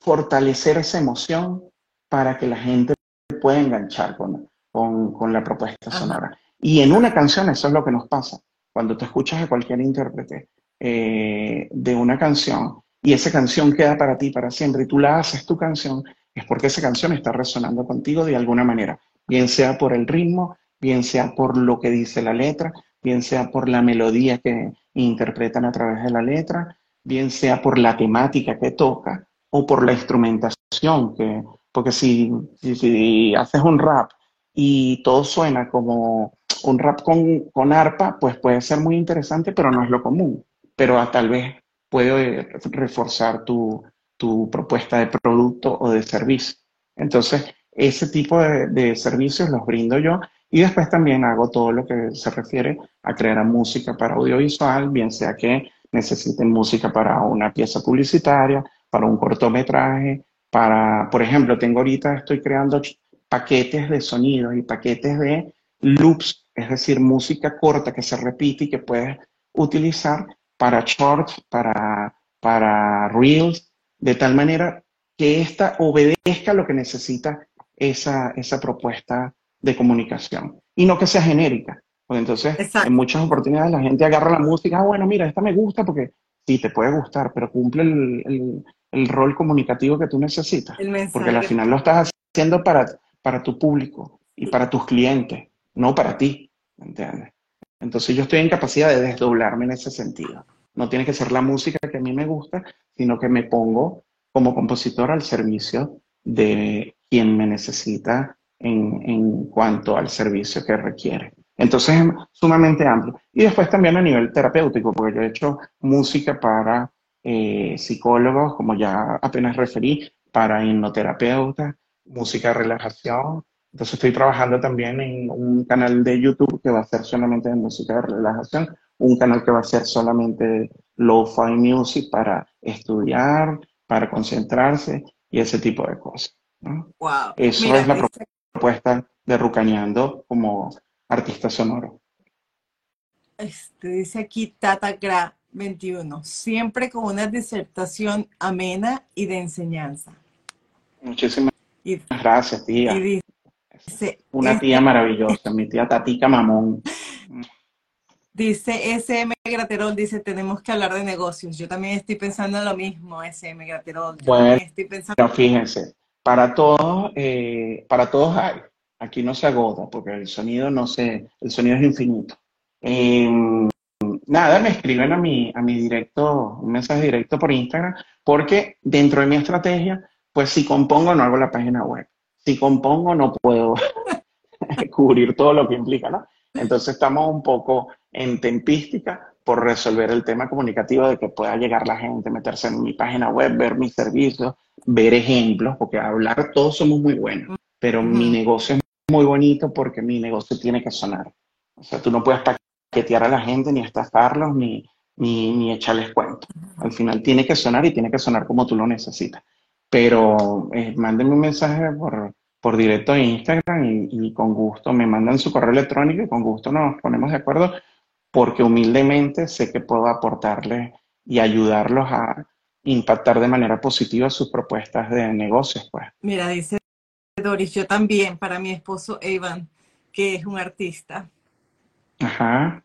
fortalecer esa emoción para que la gente pueda enganchar con, con, con la propuesta sonora. Y en una canción eso es lo que nos pasa. Cuando te escuchas a cualquier intérprete eh, de una canción y esa canción queda para ti para siempre y tú la haces tu canción, es porque esa canción está resonando contigo de alguna manera, bien sea por el ritmo, bien sea por lo que dice la letra, bien sea por la melodía que interpretan a través de la letra, bien sea por la temática que toca o por la instrumentación, que, porque si, si haces un rap y todo suena como un rap con, con, arpa, pues puede ser muy interesante, pero no es lo común. Pero tal vez puede reforzar tu, tu, propuesta de producto o de servicio. Entonces, ese tipo de, servicios los brindo yo y después también hago todo lo que se refiere a crear música para audiovisual, bien sea que necesiten música para una pieza publicitaria, para un cortometraje, para, por ejemplo, tengo ahorita, estoy creando paquetes de sonido y paquetes de loops, es decir, música corta que se repite y que puedes utilizar para shorts, para, para reels, de tal manera que ésta obedezca lo que necesita esa, esa propuesta de comunicación y no que sea genérica. Entonces, en muchas oportunidades la gente agarra la música, ah, bueno, mira, esta me gusta porque sí, te puede gustar, pero cumple el, el, rol comunicativo que tú necesitas. Porque al final lo estás haciendo para, para tu público y para tus clientes no para ti, ¿entiendes? Entonces yo estoy en capacidad de desdoblarme en ese sentido. No tiene que ser la música que a mí me gusta, sino que me pongo como compositor al servicio de quien me necesita en, en cuanto al servicio que requiere. Entonces es sumamente amplio. Y después también a nivel terapéutico, porque yo he hecho música para eh, psicólogos, como ya apenas referí, para hipnoterapeutas, música de relajación, entonces estoy trabajando también en un canal de YouTube que va a ser solamente de música de relajación, un canal que va a ser solamente lo-fi music para estudiar, para concentrarse y ese tipo de cosas. Wow. Eso es la propuesta de Rucaneando como artista sonoro. Este, dice aquí Tata Gra 21, siempre con una disertación amena y de enseñanza. Muchísimas gracias, tía. Una tía maravillosa, mi tía Tatica Mamón. Dice SM Graterol, dice, tenemos que hablar de negocios. Yo también estoy pensando en lo mismo, SM Graterol. bueno, estoy pensando... fíjense, para todos, eh, para todos hay. Aquí no se agota porque el sonido no se, el sonido es infinito. Em, nada, me escriben a mi, a mi directo, un mensaje directo por Instagram, porque dentro de mi estrategia, pues si compongo no hago la página web. Si compongo no puedo cubrir todo lo que implica, ¿no? Entonces estamos un poco en tempística por resolver el tema comunicativo de que pueda llegar la gente, meterse en mi página web, ver mis servicios, ver ejemplos, porque hablar todos somos muy buenos, pero mi negocio es muy bonito porque mi negocio tiene que sonar. O sea, tú no puedes paquetear a la gente, ni estafarlos, ni, ni, ni echarles cuento. Al final tiene que sonar y tiene que sonar como tú lo necesitas. Pero eh, mándenme un mensaje por, por directo de Instagram y, con gusto me mandan su correo electrónico y con gusto nos ponemos de acuerdo porque humildemente sé que puedo aportarles y ayudarlos a impactar de manera positiva sus propuestas de negocios. Pues. Mira, dice Doris, yo también para mi esposo Evan, que es un artista. Ajá.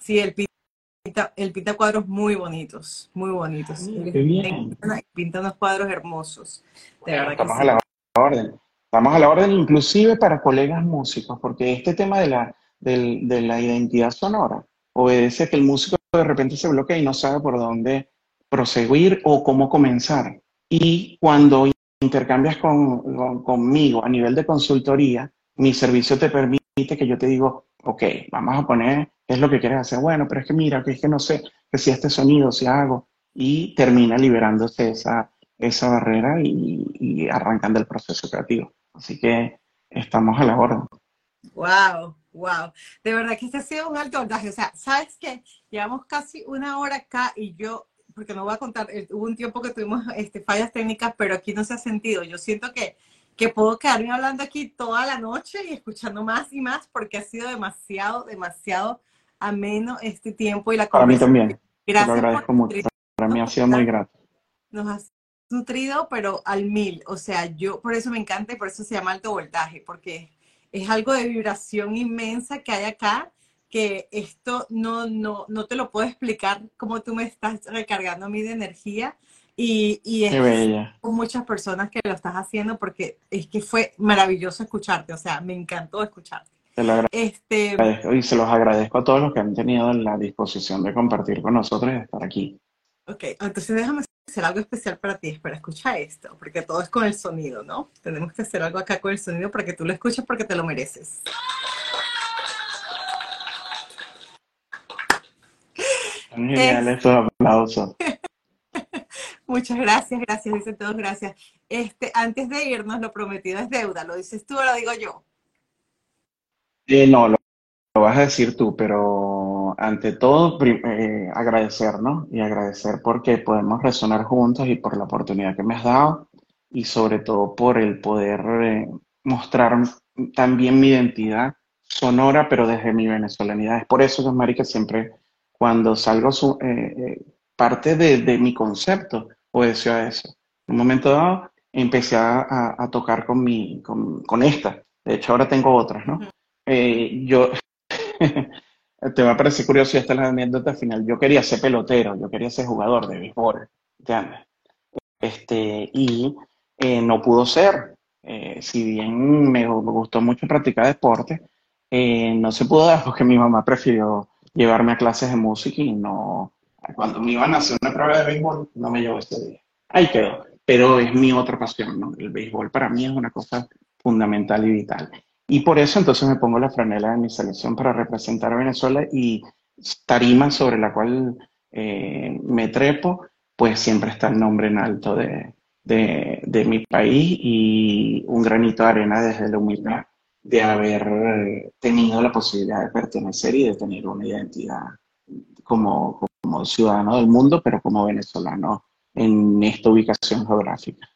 Sí, él pinta, él pinta cuadros muy bonitos, muy bonitos. Qué bien. Pinta, unos cuadros hermosos. De verdad estamos a la orden. Estamos a la orden inclusive para colegas músicos, porque este tema de la, de la identidad sonora obedece a que el músico de repente se bloquea y no sabe por dónde proseguir o cómo comenzar. Y cuando intercambias con, conmigo a nivel de consultoría, mi servicio te permite que yo te digo, ok, vamos a poner, ¿qué es lo que quieres hacer? Bueno, pero es que mira, que es que no sé, que si este sonido, si hago, y termina liberándose esa, esa barrera y, arrancando el proceso creativo. Así que estamos a la orden. Wow, wow. De verdad que este ha sido un alto voltaje. O sea, ¿sabes qué? Llevamos casi una hora acá y yo, porque no voy a contar, eh, hubo un tiempo que tuvimos este, fallas técnicas, pero aquí no se ha sentido. Yo siento que, que puedo quedarme hablando aquí toda la noche y escuchando más y más porque ha sido demasiado, demasiado ameno este tiempo y la Para mí también. Gracias. Te lo agradezco mucho. Para mí ha sido muy grato. Nos has nutrido, pero al mil. O sea, yo por eso me encanta y por eso se llama alto voltaje, porque es algo de vibración inmensa que hay acá, que esto no, no, no te lo puedo explicar como tú me estás recargando a mí de energía. Y, y es con muchas personas que lo estás haciendo porque es que fue maravilloso escucharte, o sea, me encantó escucharte. Te lo este, y se los agradezco a todos los que han tenido la disposición de compartir con nosotros y de estar aquí. Ok, entonces déjame hacer algo especial para ti, para escuchar esto, porque todo es con el sonido, ¿no? Tenemos que hacer algo acá con el sonido para que tú lo escuches porque te lo mereces. Genial estos aplausos. Muchas gracias, gracias, dicen todos gracias. Este, antes de irnos, lo prometido es deuda, ¿lo dices tú o lo digo yo? Eh, no, lo, lo vas a decir tú, pero ante todo, eh, agradecer, ¿no? Y agradecer porque podemos resonar juntos y por la oportunidad que me has dado y sobre todo por el poder eh, mostrar también mi identidad sonora, pero desde mi venezolanidad. Es por eso que, Mari, que siempre cuando salgo, su, eh, parte de, mi concepto obedeció a eso. En un momento dado, empecé a, tocar con, mi, con, con, esta. De hecho, ahora tengo otras, ¿no? yo te va a parecer curioso y esta es la anécdota final. Yo quería ser pelotero, yo quería ser jugador de béisbol, ¿entiendes? Este, y eh, no pudo ser. Eh, si bien me, gustó mucho practicar deporte, eh, no se pudo dar porque mi mamá prefirió llevarme a clases de música y no, cuando me iban a hacer una prueba de béisbol, no me llevó ese día. Ahí quedó. Pero es mi otra pasión, ¿no? El béisbol para mí es una cosa fundamental y vital. Y por eso entonces me pongo la franela de mi selección para representar a Venezuela y tarima sobre la cual eh, me trepo, pues siempre está el nombre en alto de, de, mi país y un granito de arena desde la humildad de haber tenido la posibilidad de pertenecer y de tener una identidad como, como ciudadano del mundo, pero como venezolano en esta ubicación geográfica.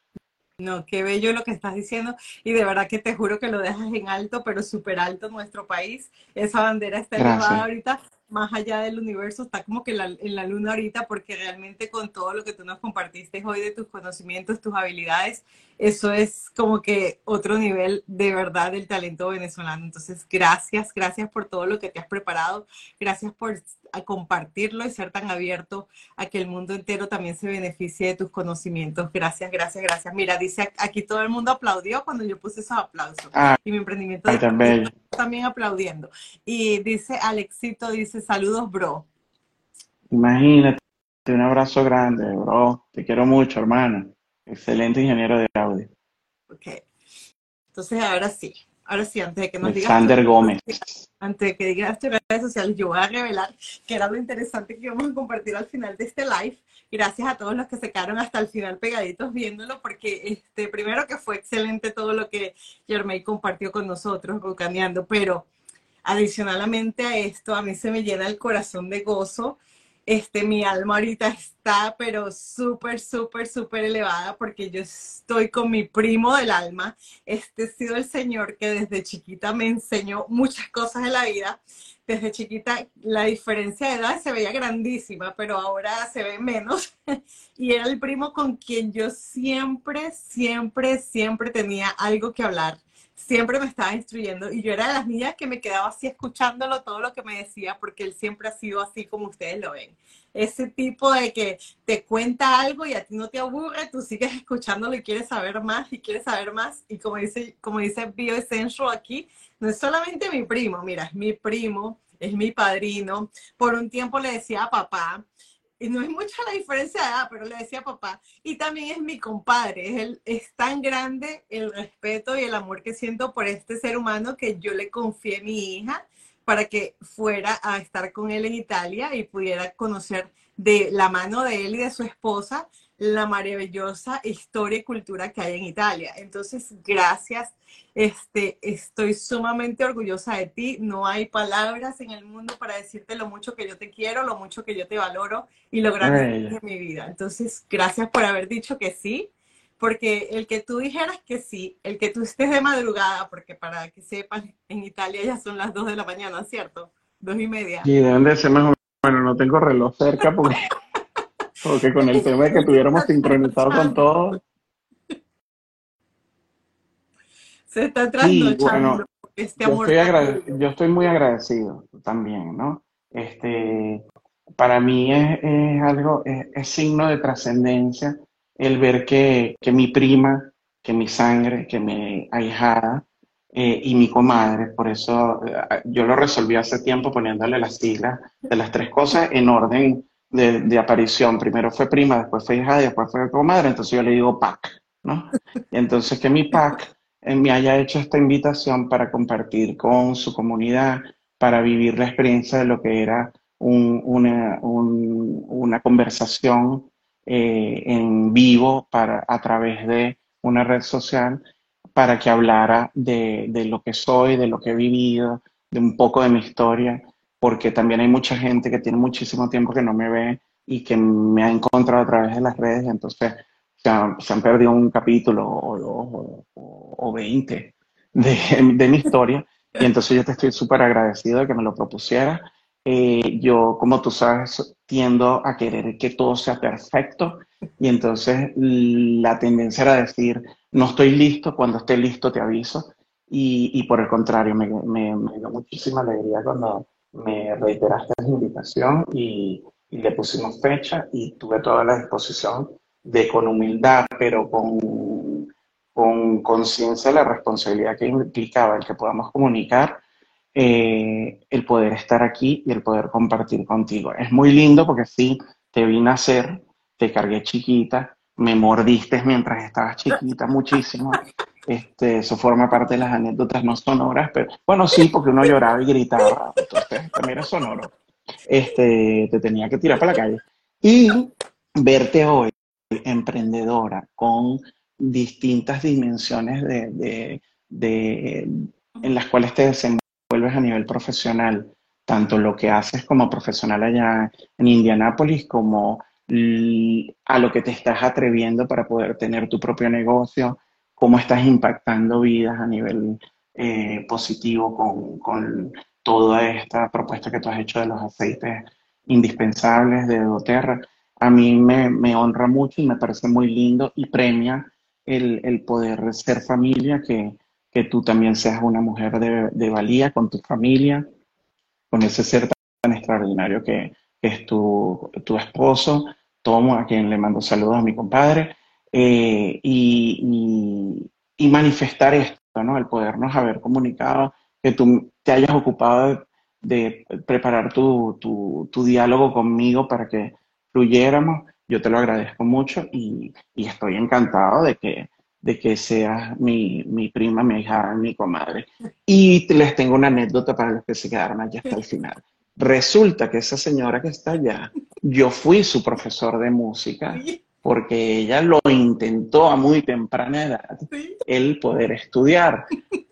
No, qué bello lo que estás diciendo y de verdad que te juro que lo dejas en alto, pero súper alto en nuestro país. Esa bandera está elevada ahorita más allá del universo, está como que en la luna ahorita, porque realmente con todo lo que tú nos compartiste hoy de tus conocimientos, tus habilidades, eso es como que otro nivel de verdad del talento venezolano. Entonces, gracias, gracias por todo lo que te has preparado, gracias por compartirlo y ser tan abierto a que el mundo entero también se beneficie de tus conocimientos. Gracias, gracias, gracias. Mira, dice aquí todo el mundo aplaudió cuando yo puse esos aplausos. Ah, y mi emprendimiento también aplaudiendo. Y dice Alexito, dice, saludos, bro. Imagínate, un abrazo grande, bro. Te quiero mucho, hermano. Excelente ingeniero de audio. Ok. Entonces, ahora sí. Ahora sí, antes de que nos digas. Alexander Gómez. Antes de que digas tus redes sociales, yo voy a revelar que era lo interesante que íbamos a compartir al final de este live. Gracias a todos los que se quedaron hasta el final pegaditos viéndolo, porque este, primero que fue excelente todo lo que Germay compartió con nosotros, Bucaneando, pero adicionalmente a esto, a mí se me llena el corazón de gozo este, mi alma ahorita está, pero súper, súper, súper elevada porque yo estoy con mi primo del alma. Este ha sido el señor que desde chiquita me enseñó muchas cosas de la vida. Desde chiquita la diferencia de edad se veía grandísima, pero ahora se ve menos. y era el primo con quien yo siempre, siempre, siempre tenía algo que hablar siempre me estaba instruyendo y yo era de las niñas que me quedaba así escuchándolo todo lo que me decía porque él siempre ha sido así como ustedes lo ven. Ese tipo de que te cuenta algo y a ti no te aburre, tú sigues escuchándolo y quieres saber más y quieres saber más y como dice, como dice Bioessential aquí, no es solamente mi primo, mira, es mi primo, es mi padrino. Por un tiempo le decía a papá, y no es mucha la diferencia de pero le decía papá, y también es mi compadre, es tan grande el respeto y el amor que siento por este ser humano que yo le confié a mi hija para que fuera a estar con él en Italia y pudiera conocer de la mano de él y de su esposa la maravillosa historia y cultura que hay en Italia. Entonces, gracias. Este, estoy sumamente orgullosa de ti. No hay palabras en el mundo para decirte lo mucho que yo te quiero, lo mucho que yo te valoro y lo grande de mi vida. Entonces, gracias por haber dicho que sí, porque el que tú dijeras que sí, el que tú estés de madrugada, porque para que sepan, en Italia ya son las dos de la mañana, ¿cierto? Dos y media. Y de dónde se más Bueno, no tengo reloj cerca porque... Porque con el tema de que estuviéramos sincronizados con todo. Se está trasnochando este amor. Yo estoy, yo estoy muy agradecido también, ¿no? Este, para mí es, es algo, es, signo de trascendencia el ver que, que, mi prima, que mi sangre, que mi ahijada eh, y mi comadre, por eso eh, yo lo resolví hace tiempo poniéndole las siglas de las tres cosas en orden de, aparición. Primero fue prima, después fue hija, después fue comadre, entonces yo le digo PAC, ¿no? Y entonces que mi PAC eh, me haya hecho esta invitación para compartir con su comunidad, para vivir la experiencia de lo que era una, una, conversación eh, en vivo para, a través de una red social para que hablara de, de, lo que soy, de lo que he vivido, de un poco de mi historia porque también hay mucha gente que tiene muchísimo tiempo que no me ve y que me ha encontrado a través de las redes, entonces se han, se han perdido un capítulo o dos o, veinte de, de, mi historia, y entonces yo te estoy súper agradecido de que me lo propusieras. Eh, yo, como tú sabes, tiendo a querer que todo sea perfecto y entonces la tendencia era decir, no estoy listo, cuando esté listo te aviso. Y, y por el contrario, me, me, me dio muchísima alegría cuando, me reiteraste la invitación y, le pusimos fecha y tuve toda la disposición de con humildad, pero con, con conciencia de la responsabilidad que implicaba el que podamos comunicar, eh, el poder estar aquí y el poder compartir contigo. Es muy lindo porque sí, te vi nacer, te cargué chiquita, me mordiste mientras estabas chiquita muchísimo. Este, eso forma parte de las anécdotas no sonoras, pero bueno, sí, porque uno lloraba y gritaba, entonces también era sonoro. Este, te tenía que tirar para la calle. Y verte hoy emprendedora con distintas dimensiones de, de, en las cuales te desenvuelves a nivel profesional, tanto lo que haces como profesional allá en Indianápolis como a lo que te estás atreviendo para poder tener tu propio negocio, cómo estás impactando vidas a nivel eh, positivo con, con, toda esta propuesta que tú has hecho de los aceites indispensables de doTERRA. A mí me, me, honra mucho y me parece muy lindo y premia el, el poder ser familia, que, que, tú también seas una mujer de, de, valía con tu familia, con ese ser tan extraordinario que, que es tu, tu esposo. Tomo, a quien le mando saludos a mi compadre. Eh, y, manifestar esto, ¿no? El podernos haber comunicado que tú te hayas ocupado de, preparar tu, diálogo conmigo para que fluyéramos. Yo te lo agradezco mucho y, estoy encantado de que, de que seas mi, mi, prima, mi hija, mi comadre. Y les tengo una anécdota para los que se quedaron allá hasta el final. Resulta que esa señora que está allá, yo fui su profesor de música porque ella lo intentó a muy temprana edad, el poder estudiar.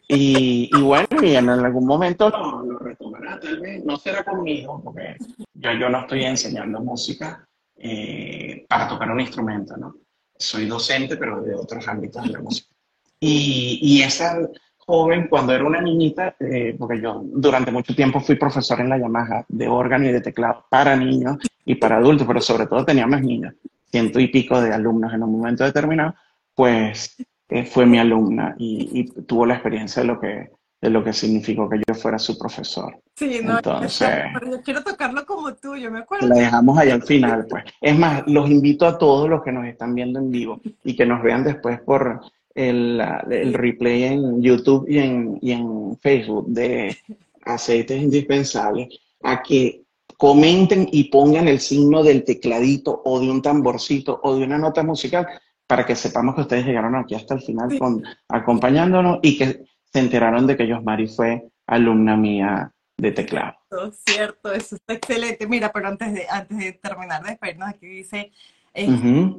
Y, bueno, y en algún momento lo, retomará, tal vez, no será conmigo, porque yo, yo no estoy enseñando música eh, para tocar un instrumento, ¿no? Soy docente, pero de otros ámbitos de la música. Y, y esa joven, cuando era una niñita, eh, porque yo durante mucho tiempo fui profesor en la Yamaha de órgano y de teclado para niños y para adultos, pero sobre todo tenía más niños ciento y pico de alumnos en un momento determinado, pues eh, fue mi alumna y, tuvo la experiencia de lo que de lo que significó que yo fuera su profesor. Sí, no, Entonces, pero yo quiero tocarlo como tú, yo me acuerdo. La dejamos ahí al final, pues. Es más, los invito a todos los que nos están viendo en vivo y que nos vean después por el, el replay en YouTube y en, y en Facebook de Aceites Indispensables, a que comenten y pongan el signo del tecladito o de un tamborcito o de una nota musical para que sepamos que ustedes llegaron aquí hasta el final con, acompañándonos y que se enteraron de que Yosmari fue alumna mía de teclado. Cierto, eso está excelente. Mira, pero antes de, antes de terminar de despedirnos, aquí dice, eh,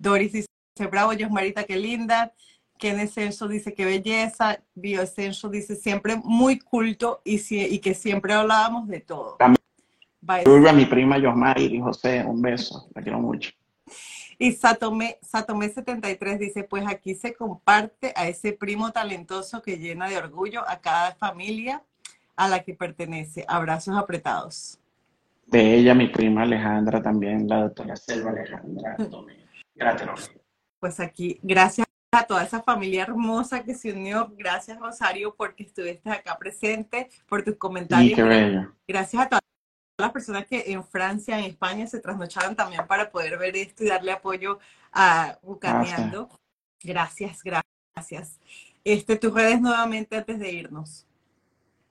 Doris dice, bravo, Yosmarita, qué linda. Ken Essenso dice, qué belleza. Bio Essenso dice, siempre muy culto y, y que siempre hablábamos de todo. A mi prima y José, un beso, la quiero mucho. Y Satome, Satome73 dice, pues aquí se comparte a ese primo talentoso que llena de orgullo a cada familia a la que pertenece. Abrazos apretados. De ella, mi prima Alejandra también, la doctora Selva Alejandra. Gracias. Pues aquí, gracias a toda esa familia hermosa que se unió. Gracias, Rosario, porque estuviste acá presente, por tus comentarios. qué bello. Gracias a todos las personas que en Francia, en España se trasnocharon también para poder ver esto y darle apoyo a Bucaneando. Gracias, gracias. Este, tus redes nuevamente antes de irnos.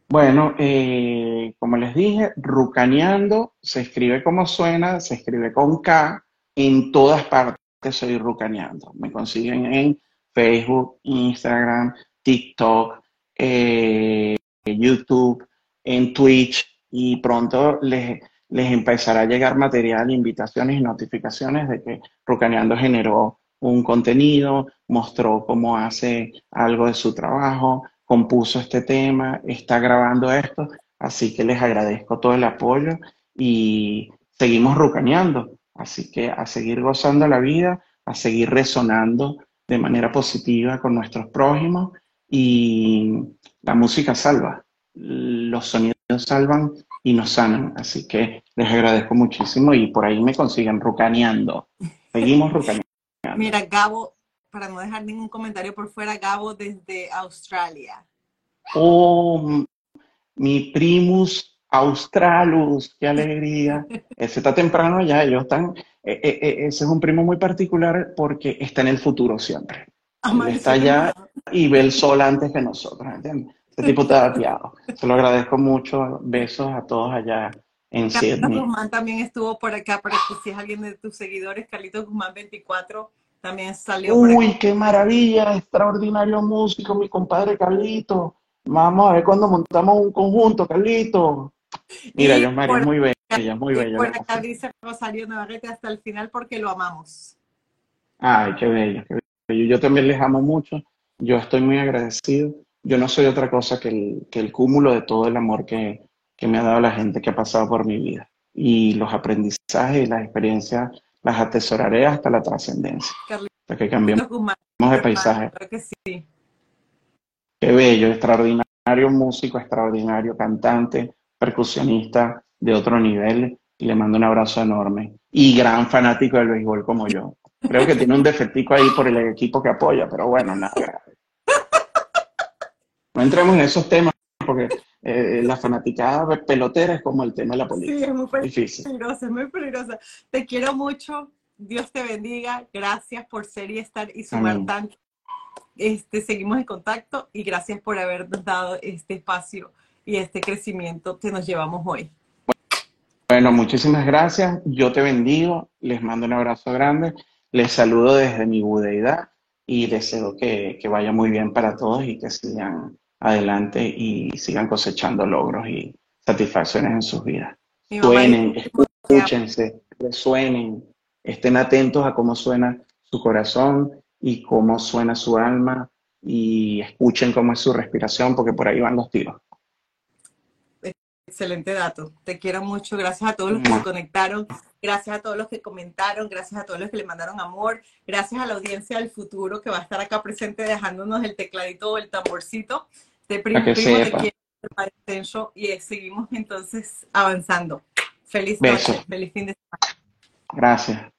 Bueno, eh, como les dije, Rucaneando se escribe como suena, se escribe con K, en todas partes soy Rucaneando. Me consiguen en Facebook, Instagram, TikTok, eh, YouTube, en Twitch, y pronto les, les empezará a llegar material, invitaciones y notificaciones de que Rucaneando generó un contenido, mostró cómo hace algo de su trabajo, compuso este tema, está grabando esto, así que les agradezco todo el apoyo y seguimos rucaneando, así que a seguir gozando la vida, a seguir resonando de manera positiva con nuestros prójimos y la música salva, los sonidos salvan y nos sanan. Así que les agradezco muchísimo y por ahí me consiguen rucaneando. Seguimos rucaneando. Mira, Gabo, para no dejar ningún comentario por fuera, Gabo desde Australia. Oh, mi primus australus, qué alegría. Ese está temprano ya, ellos están, eh, eh, eh, ese es un primo muy particular porque está en el futuro siempre. está allá y ve el sol antes que nosotros, ¿entiendes? Este tipo está apiado. Se lo agradezco mucho. Besos a todos allá en Carlitos Sydney. Guzmán también estuvo por acá, para que si es alguien de tus seguidores, Carlitos Guzmán 24 también salió Uy, por qué maravilla, extraordinario músico, mi compadre Carlito. Vamos a ver cuando montamos un conjunto, Carlito. Mira, yo María, muy bella, muy bella. Por acá dice Rosario Navarrete hasta el final porque lo amamos. Ay, qué bello, qué bello. Yo también les amo mucho. Yo estoy muy agradecido yo no soy otra cosa que el, que el cúmulo de todo el amor que, que, me ha dado la gente que ha pasado por mi vida. Y los aprendizajes y las experiencias las atesoraré hasta la trascendencia. Hasta que cambiemos de paisaje. que sí. Qué bello, extraordinario músico, extraordinario cantante, percusionista de otro nivel. Y le mando un abrazo enorme. Y gran fanático del béisbol como yo. Creo que tiene un defectico ahí por el equipo que apoya, pero bueno, nada. No entremos en esos temas porque eh, la fanaticada pelotera es como el tema de la política. Sí, es muy peligrosa, es muy peligrosa. Te quiero mucho. Dios te bendiga. Gracias por ser y estar y sumar tanto este, seguimos en contacto y gracias por habernos dado este espacio y este crecimiento que nos llevamos hoy. Bueno, muchísimas gracias. Yo te bendigo, les mando un abrazo grande, les saludo desde mi budeidad y deseo que, que vaya muy bien para todos y que sigan adelante y sigan cosechando logros y satisfacciones en sus vidas. Suenen, escúchense, resuenen, estén atentos a cómo suena su corazón y cómo suena su alma y escuchen cómo es su respiración porque por ahí van los tiros. Excelente dato. Te quiero mucho. Gracias a todos los que se conectaron. Gracias a todos los que comentaron. Gracias a todos los que le mandaron amor. Gracias a la audiencia del futuro que va a estar acá presente dejándonos el tecladito o el tamborcito. Te primo, te quiero y seguimos entonces avanzando. Feliz noche. Feliz fin de semana. Gracias.